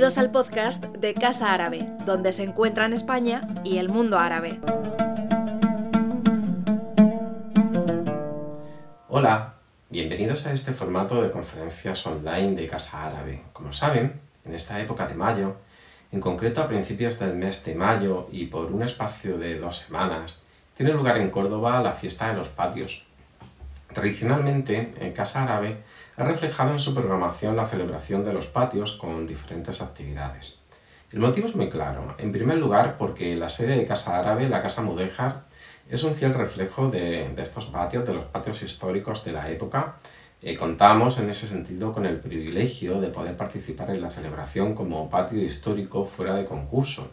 Bienvenidos al podcast de Casa Árabe, donde se encuentran España y el mundo árabe. Hola, bienvenidos a este formato de conferencias online de Casa Árabe. Como saben, en esta época de mayo, en concreto a principios del mes de mayo y por un espacio de dos semanas, tiene lugar en Córdoba la fiesta de los patios. Tradicionalmente, en Casa Árabe ha reflejado en su programación la celebración de los patios con diferentes actividades. El motivo es muy claro. En primer lugar, porque la sede de Casa Árabe, la Casa Mudéjar, es un fiel reflejo de, estos patios, de los patios históricos de la época. Eh, contamos en ese sentido con el privilegio de poder participar en la celebración como patio histórico fuera de concurso.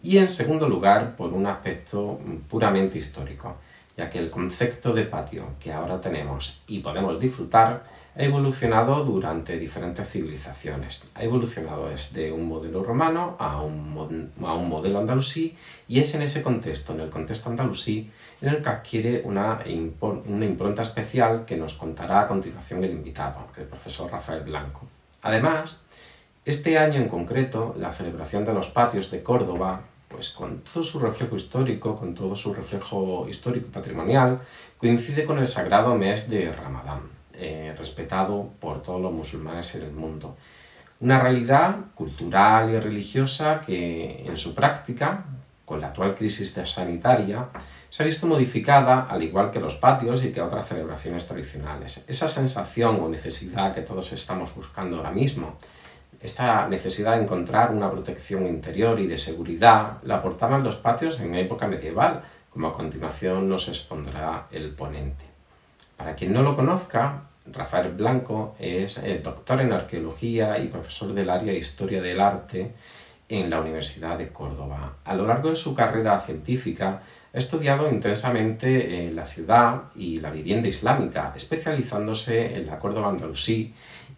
Y en segundo lugar, por un aspecto puramente histórico, ya que el concepto de patio que ahora tenemos y podemos disfrutar ha evolucionado durante diferentes civilizaciones. Ha evolucionado desde un modelo romano a un, a un modelo andalusí y es en ese contexto, en el contexto andalusí, en el que adquiere una, una impronta especial que nos contará a continuación el invitado, el profesor Rafael Blanco. Además, este año en concreto, la celebración de los patios de Córdoba, pues con todo su reflejo histórico, con todo su reflejo histórico y patrimonial, coincide con el sagrado mes de Ramadán. Eh, respetado por todos los musulmanes en el mundo. Una realidad cultural y religiosa que en su práctica, con la actual crisis sanitaria, se ha visto modificada al igual que los patios y que otras celebraciones tradicionales. Esa sensación o necesidad que todos estamos buscando ahora mismo, esta necesidad de encontrar una protección interior y de seguridad, la aportaban los patios en época medieval, como a continuación nos expondrá el ponente. Para quien no lo conozca, Rafael Blanco es eh, doctor en arqueología y profesor del área de historia del arte en la Universidad de Córdoba. A lo largo de su carrera científica ha estudiado intensamente la ciudad y la vivienda islámica, especializándose en la Córdoba andalusí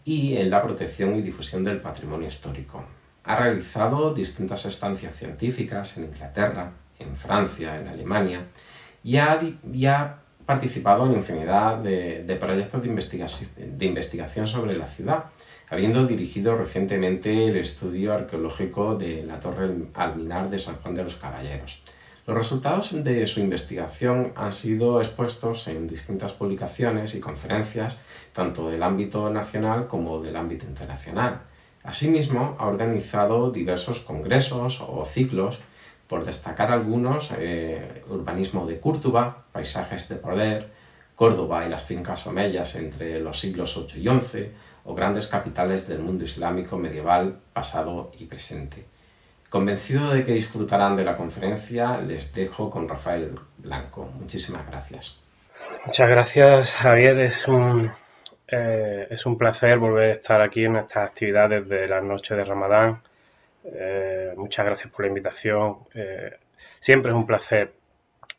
y en la protección y difusión del patrimonio histórico. Ha realizado distintas estancias científicas en Inglaterra, en Francia, en Alemania y ha participado en infinidad de, proyectos de investigación, sobre la ciudad, habiendo dirigido recientemente el estudio arqueológico de la Torre Alminar de San Juan de los Caballeros. Los resultados de su investigación han sido expuestos en distintas publicaciones y conferencias, tanto del ámbito nacional como del ámbito internacional. Asimismo, ha organizado diversos congresos o ciclos por destacar algunos, eh, urbanismo de Córdoba, paisajes de poder, Córdoba y las fincas omeyas entre los siglos 8 y 11, o grandes capitales del mundo islámico medieval, pasado y presente. Convencido de que disfrutarán de la conferencia, les dejo con Rafael Blanco. Muchísimas gracias. Muchas gracias, Javier. Es un, eh, es un placer volver a estar aquí en estas actividades de la noche de Ramadán eh, muchas gracias por la invitación. Eh, siempre es un placer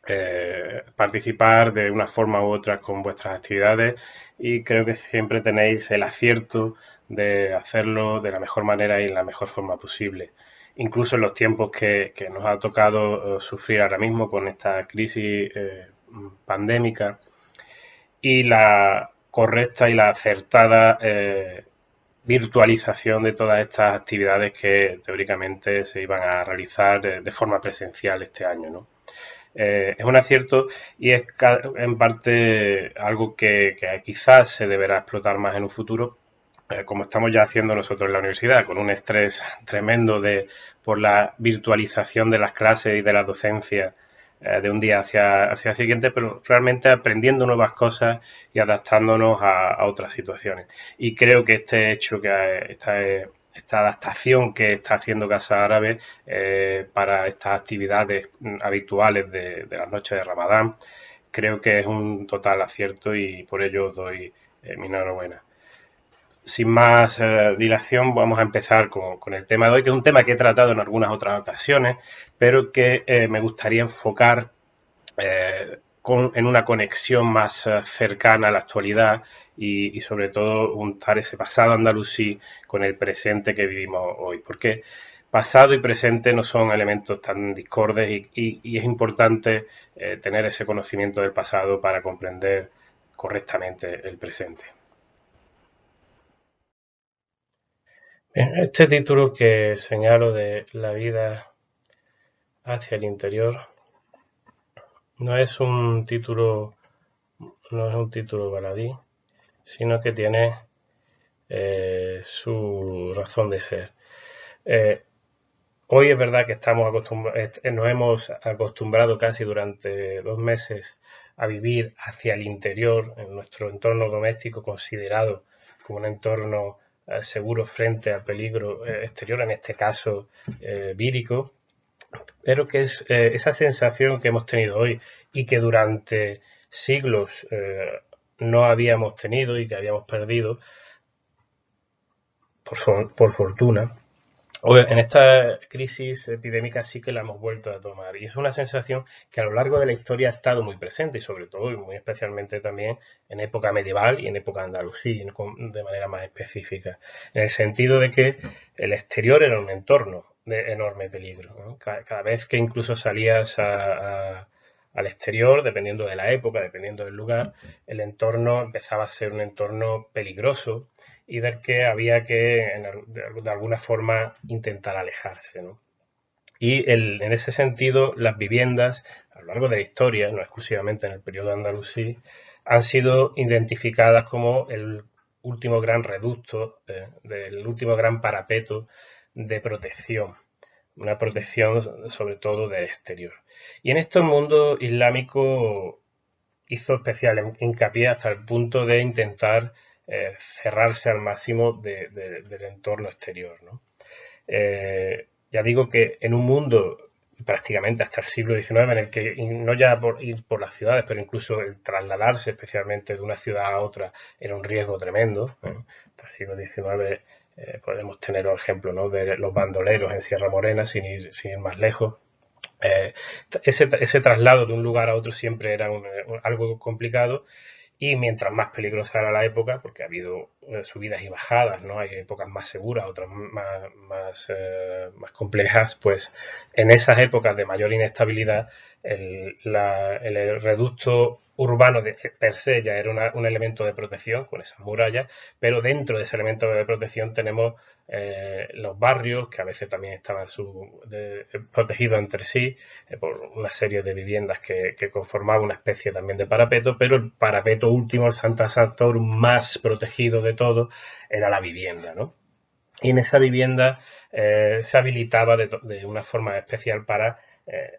eh, participar de una forma u otra con vuestras actividades y creo que siempre tenéis el acierto de hacerlo de la mejor manera y en la mejor forma posible. Incluso en los tiempos que, nos ha tocado sufrir ahora mismo con esta crisis pandémica y la correcta y la acertada virtualización de todas estas actividades que teóricamente se iban a realizar de, forma presencial este año. Eh, es un acierto y es en parte algo que, quizás se deberá explotar más en un futuro, eh, como estamos ya haciendo nosotros en la universidad, con un estrés tremendo de, por la virtualización de las clases y de la docencia eh, de un día hacia, hacia el siguiente, pero realmente aprendiendo nuevas cosas y adaptándonos a, otras situaciones. Y creo que este hecho, que esta, esta adaptación que está haciendo Casa Árabe eh, para estas actividades habituales de, las noches de Ramadán, creo que es un total acierto y por ello doy eh, mi enhorabuena sin más eh, dilación, vamos a empezar con, el tema de hoy, que es un tema que he tratado en algunas otras ocasiones, pero que eh, me gustaría enfocar eh, en una conexión más cercana a la actualidad y, sobre todo juntar ese pasado andalusí con el presente que vivimos hoy. Porque pasado y presente no son elementos tan discordes y es importante tener ese conocimiento del pasado para comprender correctamente el presente. Este título que señalo de la vida hacia el interior no es un título no es un título baladí, sino que tiene eh, su razón de ser. Eh, hoy es verdad que estamos nos hemos acostumbrado casi durante dos meses a vivir hacia el interior, en nuestro entorno doméstico considerado como un entorno eh, seguro frente al peligro eh, exterior, en este caso eh, vírico, pero que es esa sensación que hemos tenido hoy y que durante siglos no habíamos tenido y que habíamos perdido, por fortuna, en esta crisis epidémica sí que la hemos vuelto a tomar y es una sensación que a lo largo de la historia ha estado muy presente y sobre todo y muy especialmente también en época medieval y en época andalusí de manera más específica en el sentido de que el exterior era un entorno de enorme peligro cada, vez que incluso salías al exterior, dependiendo de la época, dependiendo del lugar, el entorno empezaba a ser un entorno peligroso y del que había que, de alguna forma, intentar alejarse. Y en ese sentido, las viviendas, a lo largo de la historia, no exclusivamente en el periodo andalusí, han sido identificadas como el último gran reducto, eh, del último gran parapeto de protección, una protección sobre todo del exterior. Y en esto el mundo islámico hizo especial hincapié hasta el punto de intentar eh, cerrarse al máximo del entorno exterior. Eh, ya digo que en un mundo prácticamente hasta el siglo XIX, en el que no ya por ir por las ciudades, pero incluso el trasladarse especialmente de una ciudad a otra era un riesgo tremendo. Hasta el siglo XIX eh, podemos tener el ejemplo ¿no? de los bandoleros en Sierra Morena, sin ir, sin ir más lejos. ese, ese, traslado de un lugar a otro siempre era algo complicado y mientras más peligrosa era la época, porque ha habido eh, subidas y bajadas, ¿no? Hay épocas más seguras, otras más, más, eh, más complejas, pues en esas épocas de mayor inestabilidad, el, el reducto urbano de, per se ya era un elemento de protección con esas murallas, pero dentro de ese elemento de protección tenemos eh, los barrios que a veces también estaban protegidos entre sí eh, por una serie de viviendas que, conformaban una especie también de parapeto, pero el parapeto último, el Santa Santorum más protegido de todo, era la vivienda, ¿no? Y en esa vivienda eh, se habilitaba de, de, una forma especial para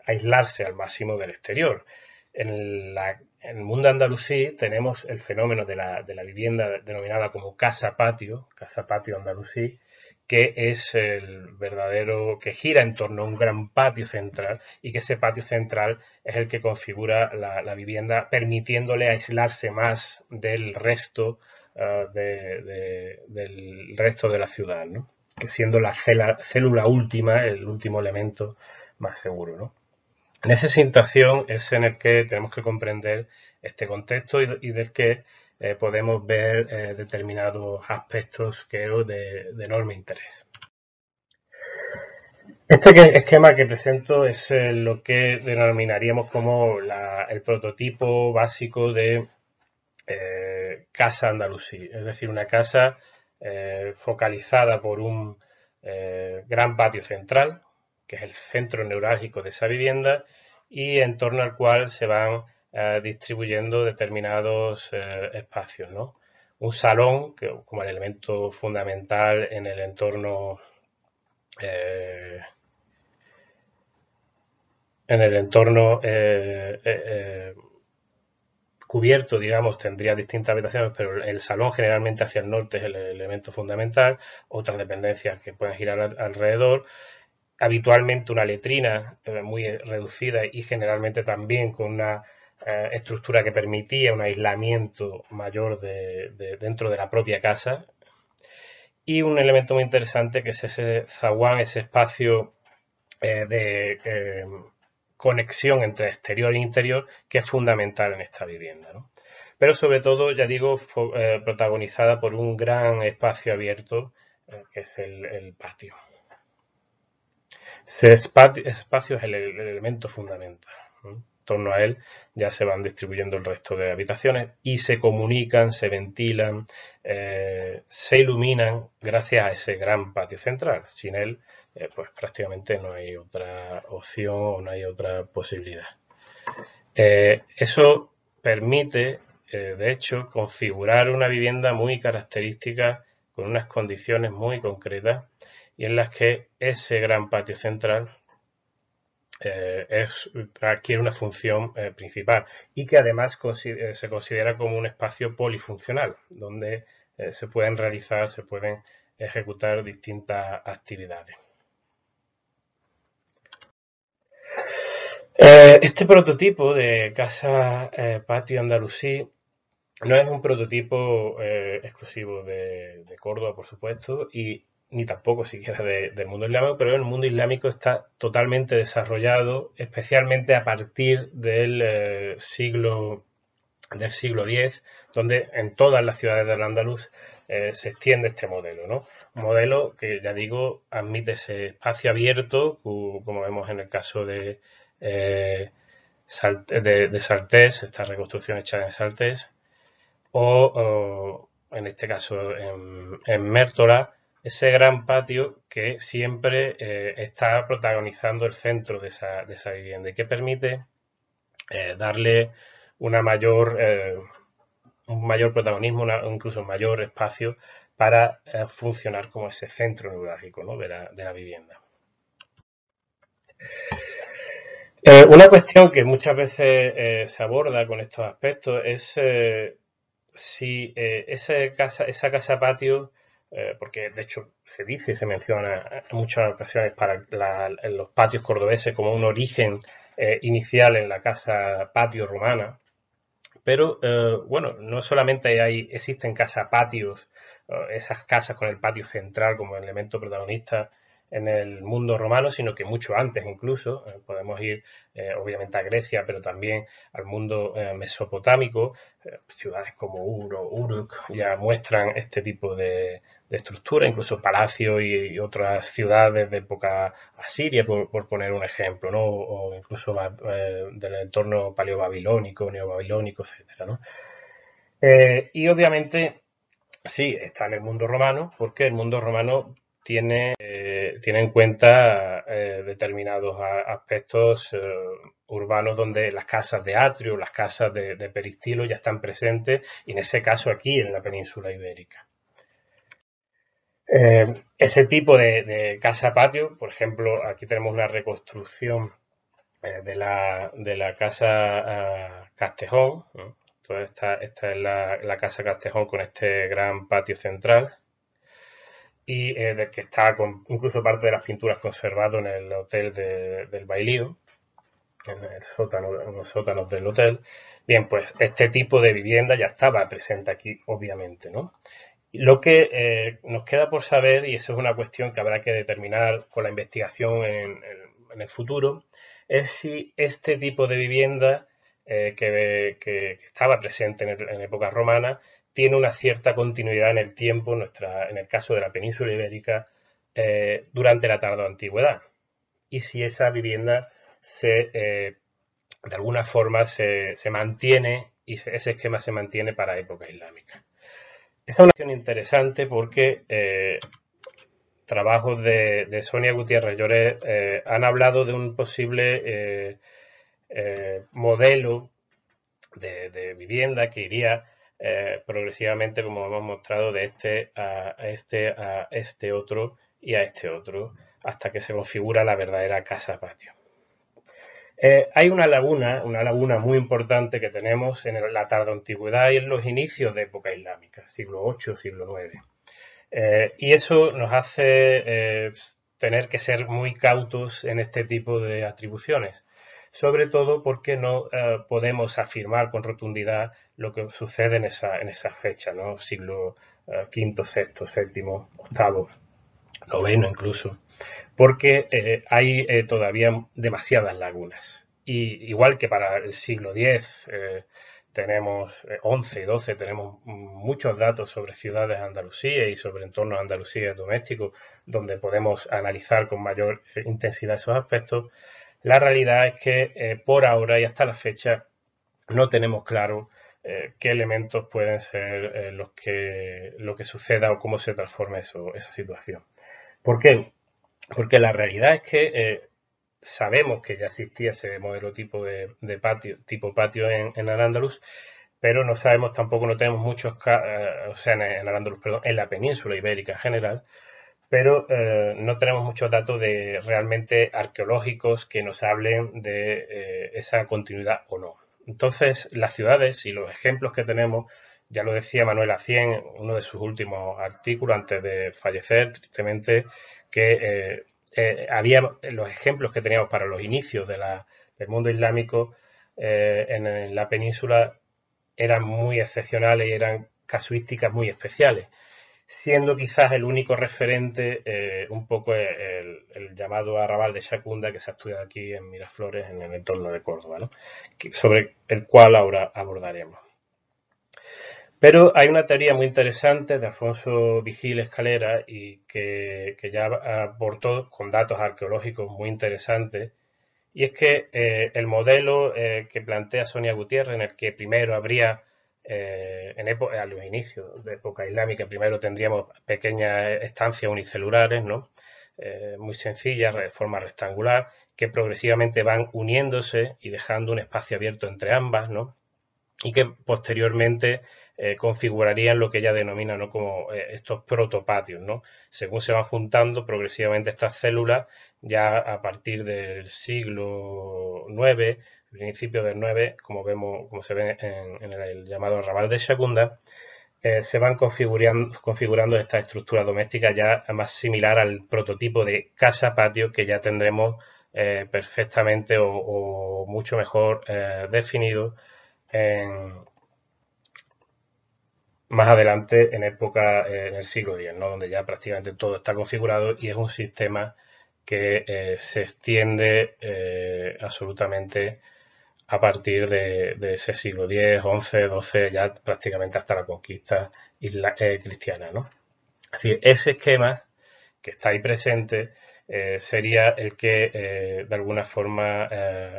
aislarse al máximo del exterior. En la en el mundo andalusí tenemos el fenómeno de la, vivienda denominada como casa-patio, casa-patio andalusí, que es el verdadero, que gira en torno a un gran patio central y que ese patio central es el que configura la, vivienda, permitiéndole aislarse más del resto, ah, del resto de la ciudad, ¿no? que siendo la célula última, el último elemento más seguro. ¿no? En esa situación es en el que tenemos que comprender este contexto y, del que eh, podemos ver eh, determinados aspectos que de, de enorme interés. Este esquema que presento es eh, lo que denominaríamos como el prototipo básico de casa andalusí, es decir, una casa focalizada por un gran patio central, que es el centro neurálgico de esa vivienda y en torno al cual se van eh, distribuyendo determinados eh, espacios. ¿no? Un salón que, como el elemento fundamental en el entorno eh, en el entorno cubierto, digamos, tendría distintas habitaciones, pero el salón generalmente hacia el norte es el elemento fundamental, otras dependencias que pueden girar alrededor, habitualmente una letrina eh, muy reducida y generalmente también con una eh, estructura que permitía un aislamiento mayor de, dentro de la propia casa. Y un elemento muy interesante que es ese zaguán, ese espacio eh, de conexión entre exterior e interior que es fundamental en esta vivienda. Pero sobre todo, ya digo, protagonizada por un gran espacio abierto que es el patio. Ese espacio es el, elemento fundamental. En torno a él ya se van distribuyendo el resto de habitaciones y se comunican, se ventilan, eh, se iluminan gracias a ese gran patio central. Sin él, eh, pues prácticamente no hay otra opción o no hay otra posibilidad. eso permite, de hecho, configurar una vivienda muy característica con unas condiciones muy concretas y en las que ese gran patio central eh, adquiere una función eh, principal y que además eh, se considera como un espacio polifuncional, donde se pueden realizar, se pueden ejecutar distintas actividades. este prototipo de casa patio andalusí no es un prototipo exclusivo de, de, Córdoba, por supuesto, y ni tampoco siquiera del mundo islámico, pero el mundo islámico está totalmente desarrollado, especialmente a partir del eh, siglo del siglo X, donde en todas las ciudades del Andaluz eh, se extiende este modelo, ¿no? Un modelo que, ya digo, admite ese espacio abierto, como vemos en el caso de, eh, de, esta reconstrucción hecha en Saltés, o, en este caso en, en Mértola, ese gran patio que siempre eh, está protagonizando el centro de esa, vivienda y que permite eh, darle una mayor, eh, un mayor protagonismo, incluso un mayor espacio para funcionar como ese centro neurálgico de, la, vivienda. una cuestión que muchas veces se aborda con estos aspectos es si esa casa, esa casa patio eh, porque de hecho se dice y se menciona en muchas ocasiones para los patios cordobeses como un origen eh, inicial en la casa patio romana. Pero eh, bueno, no solamente hay, existen casas patios, esas casas con el patio central como elemento protagonista en el mundo romano, sino que mucho antes incluso. Podemos ir obviamente a Grecia, pero también al mundo mesopotámico. ciudades como Uro, Uruk ya muestran este tipo de, estructura, incluso palacios y, otras ciudades de época asiria, por, poner un ejemplo, ¿no? o, incluso del entorno paleobabilónico, neobabilónico, etc. ¿no? y obviamente sí, está en el mundo romano, porque el mundo romano tiene, eh, tiene en cuenta eh, determinados aspectos eh, urbanos donde las casas de atrio, las casas de, peristilo ya están presentes y en ese caso aquí en la península ibérica. Este tipo de, casa patio, por ejemplo, aquí tenemos una reconstrucción de la, de, la, casa Castejón. esta, esta es la, la casa Castejón con este gran patio central y eh, de que está incluso parte de las pinturas conservado en el hotel del Bailío, en, el sótano, en los sótanos del hotel. Bien, pues este tipo de vivienda ya estaba presente aquí, obviamente, ¿no? Lo que eh, nos queda por saber, y eso es una cuestión que habrá que determinar con la investigación en, el futuro, es si este tipo de vivienda eh, que, estaba presente en, en época romana tiene una cierta continuidad en el tiempo, nuestra, en el caso de la península ibérica, eh, durante la tarde antigüedad. Y si esa vivienda se, de alguna forma se, mantiene y ese esquema se mantiene para época islámica. Es una cuestión interesante porque eh, trabajos de, Sonia Gutiérrez Lloret han hablado de un posible modelo de, vivienda que iría eh, progresivamente, como hemos mostrado, de este a este a este otro y a este otro, hasta que se configura la verdadera casa-patio. Eh, hay una laguna, una laguna muy importante que tenemos en la tarde antigüedad y en los inicios de época islámica, siglo VIII, siglo IX. Eh, y eso nos hace tener que ser muy cautos en este tipo de atribuciones sobre todo porque no eh, podemos afirmar con rotundidad lo que sucede en esa, en esa fecha, ¿no? siglo V, VI, VII, VIII, noveno incluso, porque eh, hay eh, todavía demasiadas lagunas. Y igual que para el siglo X tenemos 11 y 12, tenemos muchos datos sobre ciudades de y sobre entornos Andalucía domésticos, donde podemos analizar con mayor intensidad esos aspectos, La realidad es que eh, por ahora y hasta la fecha no tenemos claro eh, qué elementos pueden ser eh, los que, lo que suceda o cómo se transforme esa situación. ¿Por qué? Porque la realidad es que sabemos que ya existía ese modelo tipo de, patio, tipo patio en, en Al-Ándalus, pero no sabemos tampoco, no tenemos muchos, o sea, en, en perdón, en la península ibérica en general, pero eh, no tenemos muchos datos de realmente arqueológicos que nos hablen de eh, esa continuidad o no. Entonces, las ciudades y los ejemplos que tenemos, ya lo decía Manuel Acien, uno de sus últimos artículos antes de fallecer, tristemente, que eh, había los ejemplos que teníamos para los inicios del mundo islámico en la península eran muy excepcionales y eran casuísticas muy especiales siendo quizás el único referente eh, un poco el, llamado arrabal de Shakunda que se ha estudiado aquí en Miraflores, en el entorno de Córdoba, sobre el cual ahora abordaremos. Pero hay una teoría muy interesante de Alfonso Vigil Escalera y que, ya aportó con datos arqueológicos muy interesantes, y es que eh, el modelo eh, que plantea Sonia Gutiérrez, en el que primero habría eh, en los inicios de época islámica, primero tendríamos pequeñas estancias unicelulares, ¿no? Muy sencillas, de forma rectangular, que progresivamente van uniéndose y dejando un espacio abierto entre ambas, ¿no? y que posteriormente eh, configurarían lo que ella denomina ¿no? como estos protopatios. ¿no? Según se van juntando progresivamente estas células, ya a partir del siglo IX principio del 9, como vemos, como se ve en, el, llamado arrabal de Shakunda, eh, se van configurando, configurando esta estructura doméstica ya más similar al prototipo de casa-patio que ya tendremos eh, perfectamente o, mucho mejor eh, definido más adelante en época en el siglo X, donde ya prácticamente todo está configurado y es un sistema que se extiende absolutamente a partir de, ese siglo X, XI, XII, ya prácticamente hasta la conquista eh, cristiana. ¿no? Así, ese esquema que está ahí presente eh, sería el que eh, de alguna forma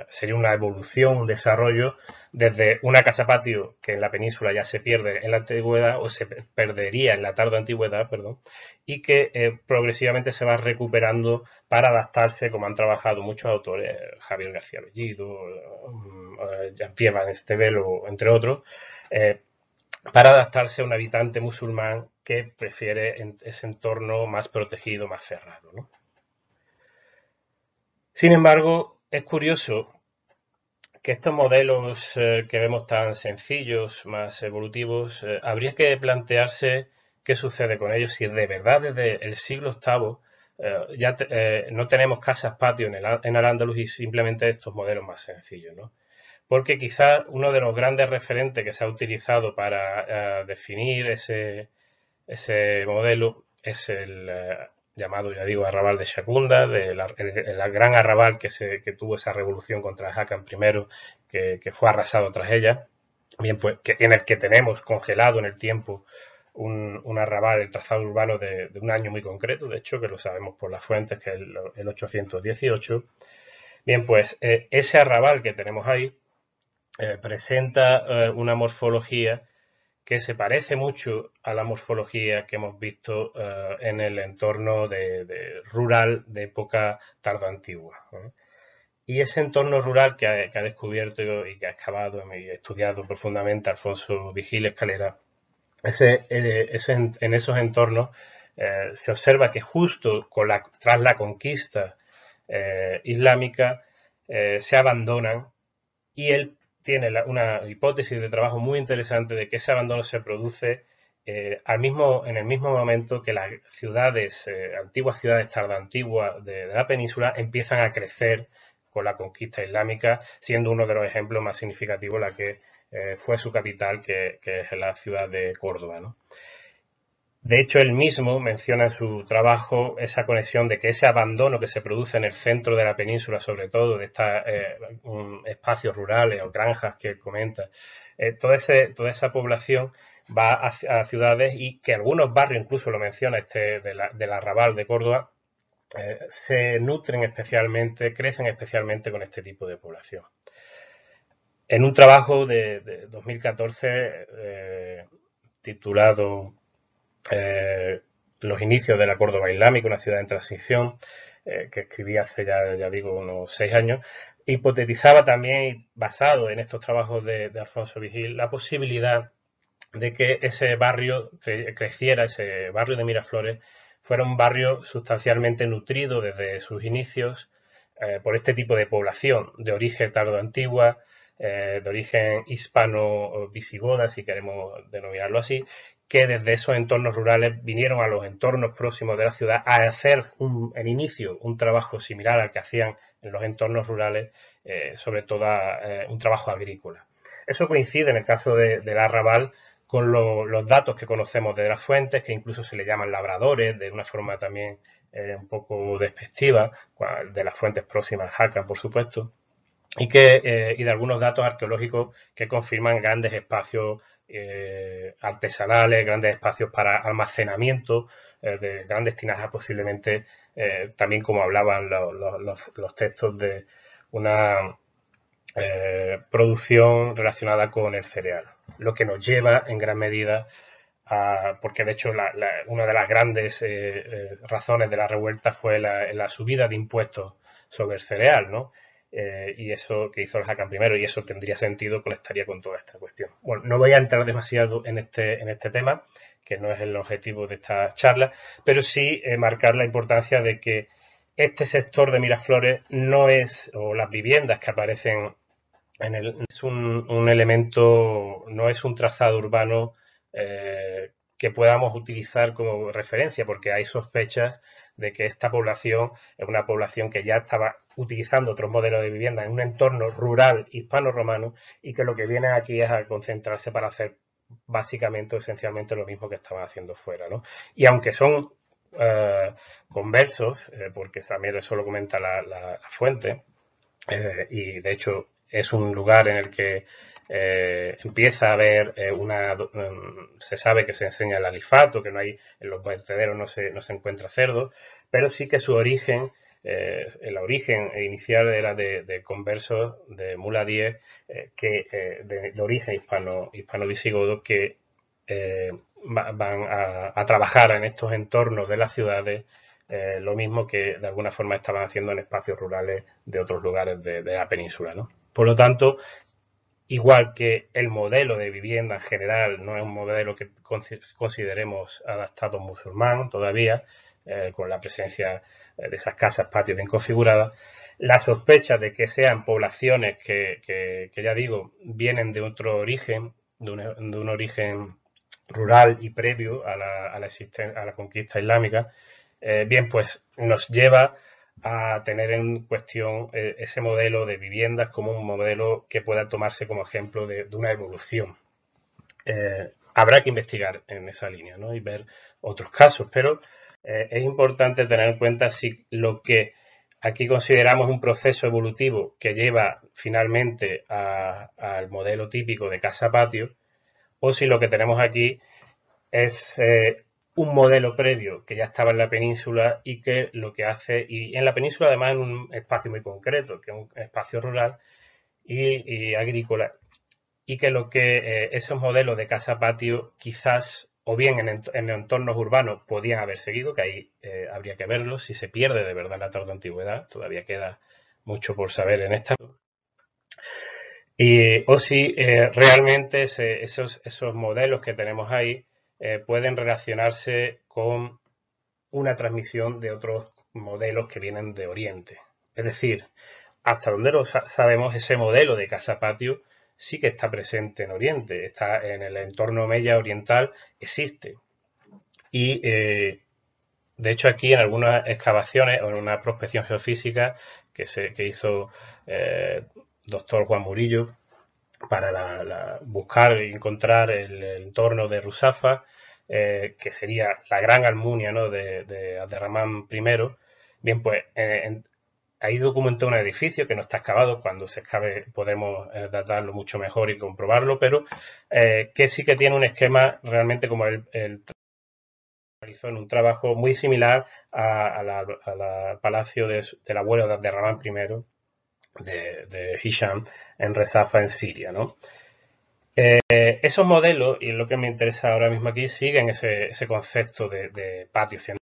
sería una evolución, un desarrollo desde una casa patio que en la península ya se pierde en la antigüedad o se perdería en la tarde antigüedad, perdón, y que eh, progresivamente se va recuperando para adaptarse, como han trabajado muchos autores, Javier García Bellido, eh, Jean-Pierre Van Estevelo, entre otros, eh, para adaptarse a un habitante musulmán que prefiere ese entorno más protegido, más cerrado. Sin embargo, es curioso que estos modelos que vemos tan sencillos, más evolutivos, habría que plantearse qué sucede con ellos si de verdad desde el siglo VIII eh, ya eh, no tenemos casas patio en, el, en y simplemente estos modelos más sencillos, ¿no? Porque quizás uno de los grandes referentes que se ha utilizado para eh, definir ese modelo es el llamado, ya digo, arrabal de Shakunda, de la, el, gran arrabal que, se, que tuvo esa revolución contra Hakan I, que, que fue arrasado tras ella, bien, pues, que, en el que tenemos congelado en el tiempo un, arrabal, el trazado urbano de, un año muy concreto, de hecho, que lo sabemos por las fuentes, que es el, 818. Bien, pues eh, ese arrabal que tenemos ahí eh, presenta eh, una morfología que se parece mucho a la morfología que hemos visto en el entorno de, rural de época tardoantigua. Y ese entorno rural que ha, descubierto y que ha excavado y estudiado profundamente Alfonso Vigil Escalera eh, en esos entornos eh, se observa que justo tras la conquista eh, islámica se abandonan y él tiene una hipótesis de trabajo muy interesante de que ese abandono se produce al mismo, en el mismo momento que las ciudades, antiguas ciudades tardoantiguas de, la península empiezan a crecer con la conquista islámica, siendo uno de los ejemplos más significativos la que eh, fue su capital, que, es la ciudad de Córdoba. De hecho, él mismo menciona en su trabajo esa conexión de que ese abandono que se produce en el centro de la península, sobre todo de estos eh, espacios rurales o granjas que comenta, eh, toda, esa población va a, ciudades y que algunos barrios, incluso lo menciona este del arrabal de Córdoba, se nutren especialmente, crecen especialmente con este tipo de población. En un trabajo de, 2014 titulado Los inicios de la Córdoba Islámica, una ciudad en transición, que escribí hace ya, ya digo, unos seis años, hipotetizaba también, basado en estos trabajos de, Alfonso Vigil, la posibilidad de que ese barrio creciera, ese barrio de Miraflores, fuera un barrio sustancialmente nutrido desde sus inicios eh, por este tipo de población de origen tardo-antigua, eh, de origen hispano-visigoda, si queremos denominarlo así, que desde esos entornos rurales vinieron a los entornos próximos de la ciudad a hacer en inicio un trabajo similar al que hacían en los entornos rurales, eh, sobre todo eh, un trabajo agrícola. Eso coincide en el caso de, del arrabal con los datos que conocemos de las fuentes, que incluso se le llaman labradores, de una forma también eh, un poco despectiva, de las fuentes próximas a Jaca, por supuesto, y, que, y de algunos datos arqueológicos que confirman grandes espacios eh, artesanales, grandes espacios para almacenamiento eh, de grandes tinajas, posiblemente eh, también como hablaban los, textos de una producción relacionada con el cereal, lo que nos lleva en gran medida a, porque de hecho una de las grandes razones de la revuelta fue la, la subida de impuestos sobre el cereal, ¿no? Eh, y eso que hizo el Hakan primero, y eso tendría sentido, conectaría con toda esta cuestión. Bueno, no voy a entrar demasiado en este, en este tema, que no es el objetivo de esta charla, pero sí eh, marcar la importancia de que este sector de Miraflores no es, o las viviendas que aparecen en el, es un, elemento, no es un trazado urbano eh, que podamos utilizar como referencia, porque hay sospechas de que esta población es una población que ya estaba utilizando otros modelos de vivienda en un entorno rural hispano-romano y que lo que viene aquí es a concentrarse para hacer básicamente o esencialmente lo mismo que estaban haciendo fuera. ¿no? Y aunque son eh, conversos, eh, porque también eso lo comenta la, fuente, eh, y de hecho es un lugar en el que empieza a haber una mm, se sabe que se enseña el alifato, que no hay en los vertederos no se, no se encuentra cerdo, pero sí que su origen eh, el origen inicial era de, conversos de Mula 10, eh, que, eh, de, origen hispano, hispano-visigodo, que van a, trabajar en estos entornos de las ciudades, lo mismo que de alguna forma estaban haciendo en espacios rurales de otros lugares de, la península. Por lo tanto, igual que el modelo de vivienda en general no es un modelo que consideremos adaptado musulmán todavía, con la presencia de esas casas, patios bien configuradas, la sospecha de que sean poblaciones que, ya digo, vienen de otro origen, de un, origen rural y previo a la, a la, conquista islámica, eh, bien, pues nos lleva a tener en cuestión eh, ese modelo de viviendas como un modelo que pueda tomarse como ejemplo de, una evolución. Eh, habrá que investigar en esa línea ¿no? y ver otros casos, pero eh, es importante tener en cuenta si lo que aquí consideramos un proceso evolutivo que lleva finalmente al modelo típico de casa-patio, o si lo que tenemos aquí es un modelo previo que ya estaba en la península y que lo que hace, y en la península además en un espacio muy concreto, que es un espacio rural y, agrícola, y que lo que eh, esos modelos de casa-patio quizás o bien en, entornos urbanos podían haber seguido, que ahí eh, habría que verlo, si se pierde de verdad la tarde antigüedad, todavía queda mucho por saber en esta. Y, o si eh, realmente esos, esos, modelos que tenemos ahí eh, pueden relacionarse con una transmisión de otros modelos que vienen de Oriente. Es decir, hasta donde lo sabemos, ese modelo de casa-patio sí que está presente en Oriente, está en el entorno Mella oriental, existe. Y eh, de hecho aquí en algunas excavaciones o en una prospección geofísica que, se, que hizo eh, doctor Juan Murillo para buscar y encontrar el, entorno de Rusafa, eh, que sería la gran Almunia ¿no? de, de I, bien, pues en, ahí documentó un edificio que no está excavado, cuando se excave podemos eh, datarlo mucho mejor y comprobarlo, pero eh, que sí que tiene un esquema realmente como el, realizó en un trabajo muy similar al palacio del abuelo de Abderramán I, de, Hisham, en Rezafa, en Siria. Eh, esos modelos, y lo que me interesa ahora mismo aquí, siguen ese, concepto de, patio científico,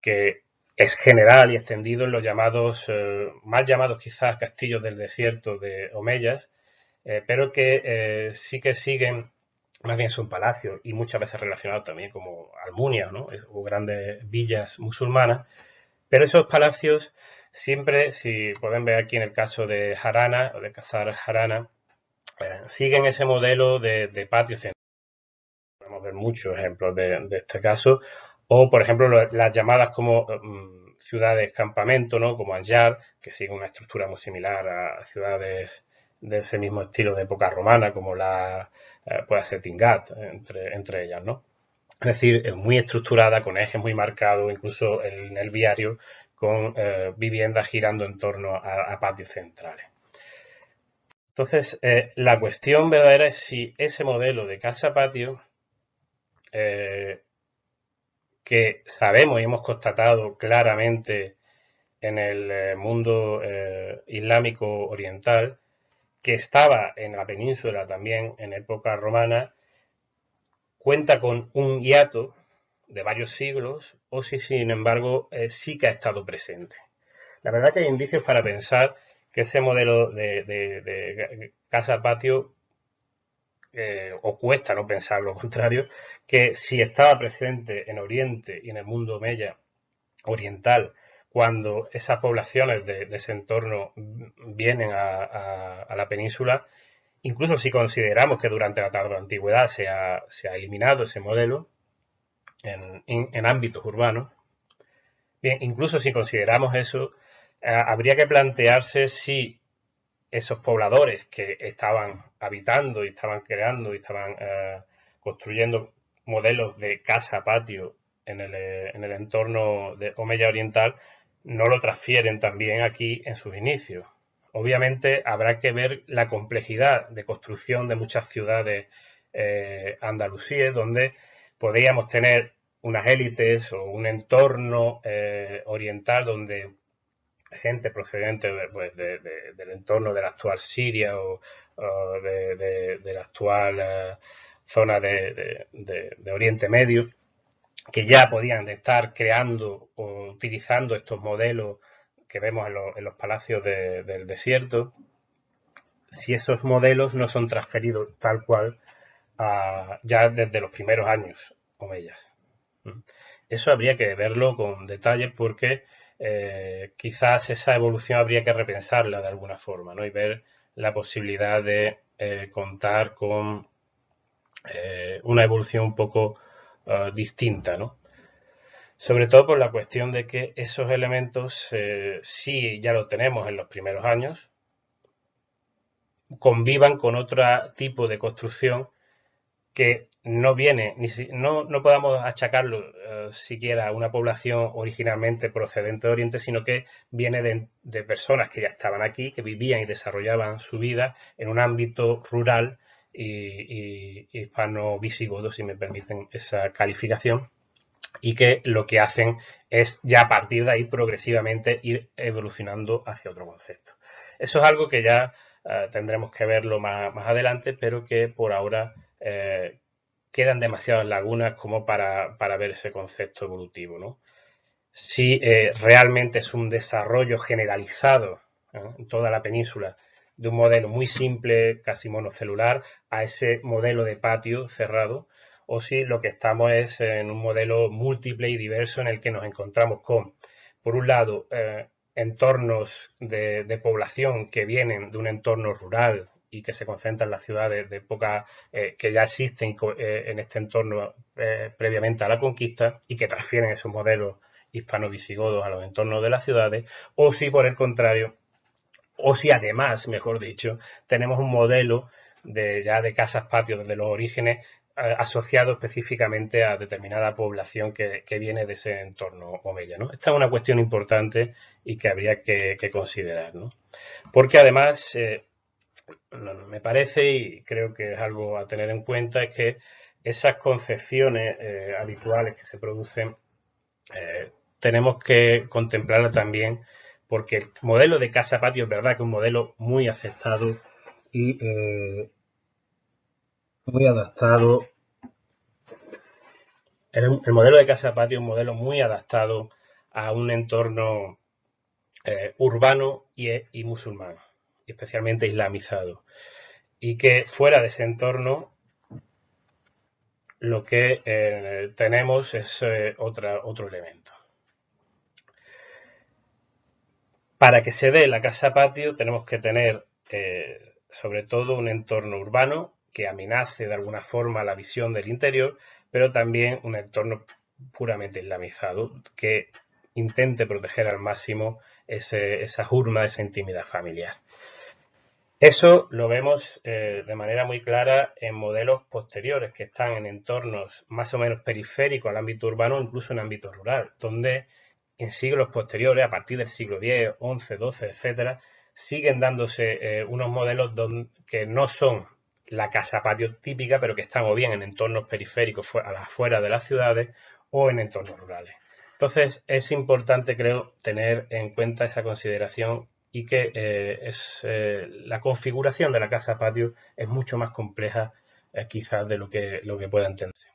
que es general y extendido en los llamados, eh, más llamados quizás castillos del desierto de Omeyas, eh, pero que sí que siguen más bien son palacios y muchas veces relacionados también como Almunia o grandes villas musulmanas. Pero esos palacios siempre, si pueden ver aquí en el caso de Harana o de Cazar Harana, eh, siguen ese modelo de, patio central. Podemos ver muchos ejemplos de, este caso. O, por ejemplo, las llamadas como mm, ciudades campamento, ¿no? como Anjar, que siguen una estructura muy similar a ciudades de ese mismo estilo de época romana, como la eh, puede ser Tingat, entre, ellas, ¿no? Es decir, muy estructurada, con ejes muy marcados, incluso en el viario, con eh, viviendas girando en torno a, patios centrales. Entonces, eh, la cuestión verdadera es si ese modelo de casa-patio, que sabemos y hemos constatado claramente en el mundo islámico oriental, que estaba en la península también en época romana, cuenta con un hiato de varios siglos si sin embargo eh, sí que ha estado presente. La verdad que hay indicios para pensar que ese modelo de, casa-patio, eh, o cuesta no pensar lo contrario, que si estaba presente en Oriente y en el mundo Mella oriental cuando esas poblaciones de, ese entorno vienen a, la península, incluso si consideramos que durante la tarde antigüedad se ha, eliminado ese modelo en, ámbitos urbanos, bien, incluso si consideramos eso, eh, habría que plantearse si esos pobladores que estaban habitando y estaban creando y estaban eh, construyendo modelos de casa-patio en el, en el entorno de Omeya Oriental no lo transfieren también aquí en sus inicios. Obviamente habrá que ver la complejidad de construcción de muchas ciudades eh, donde podríamos tener unas élites o un entorno eh, oriental donde gente procedente pues, del entorno de la actual Siria o, de, la actual eh, zona de, Oriente Medio que ya podían estar creando o utilizando estos modelos que vemos en, los palacios del desierto, si esos modelos no son transferidos tal cual ya desde los primeros años ellas. Eso habría que verlo con detalle porque eh, quizás esa evolución habría que repensarla de alguna forma ¿no? y ver la posibilidad de eh, contar con eh, una evolución un poco Ah, distinta, ¿no? Sobre todo por la cuestión de que esos elementos, sí ya lo tenemos en los primeros años, convivan con otro tipo de construcción que no viene, ni no, no podamos achacarlo eh, siquiera a una población originalmente procedente de Oriente, sino que viene de, personas que ya estaban aquí, que vivían y desarrollaban su vida en un ámbito rural y, hispano-visigodo, si me permiten esa calificación, y que lo que hacen es ya a partir de ahí progresivamente ir evolucionando hacia otro concepto. Eso es algo que ya eh, tendremos que verlo más, adelante, pero que por ahora eh, quedan demasiadas lagunas como para, ver ese concepto evolutivo. ¿no? Si eh, realmente es un desarrollo generalizado en toda la península de un modelo muy simple, casi monocelular, a ese modelo de patio cerrado, o si lo que estamos es en un modelo múltiple y diverso en el que nos encontramos con, por un lado, eh, entornos de, población que vienen de un entorno rural y que se concentran en las ciudades de época eh, que ya existen eh, en este entorno previamente a la conquista y que transfieren esos modelos hispano-visigodos a los entornos de las ciudades, o si por el contrario o si además, mejor dicho, tenemos un modelo de ya de casas patio desde los orígenes eh, asociado específicamente a determinada población que, viene de ese entorno omeya. ¿no? Esta es una cuestión importante y que habría que, considerar. ¿no? Porque además, eh, me parece y creo que es algo a tener en cuenta, es que esas concepciones habituales que se producen tenemos que contemplarla también porque el modelo de casa-patio es verdad que es un modelo muy aceptado y muy adaptado. El, modelo de casa-patio es un modelo muy adaptado a un entorno eh, urbano y, musulmán, especialmente islamizado. Y que fuera de ese entorno lo que eh, tenemos es eh, otro elemento. Para que se dé la casa patio tenemos que tener sobre todo un entorno urbano que amenace de alguna forma la visión del interior, pero también un entorno puramente islamizado que intente proteger al máximo esa jurma, esa intimidad familiar. Eso lo vemos eh, de manera muy clara en modelos posteriores que están en entornos más o menos periféricos al ámbito urbano, incluso en ámbito rural, donde en siglos posteriores, a partir del siglo X, XI, XII, etcétera, siguen dándose eh, unos modelos que no son la casa patio típica, pero que están o bien en entornos periféricos a las afueras de las ciudades o en entornos rurales. Entonces es importante, creo, tener en cuenta esa consideración y que eh, es, eh, la configuración de la casa patio es mucho más compleja eh, quizás de lo que, lo que pueda entenderse.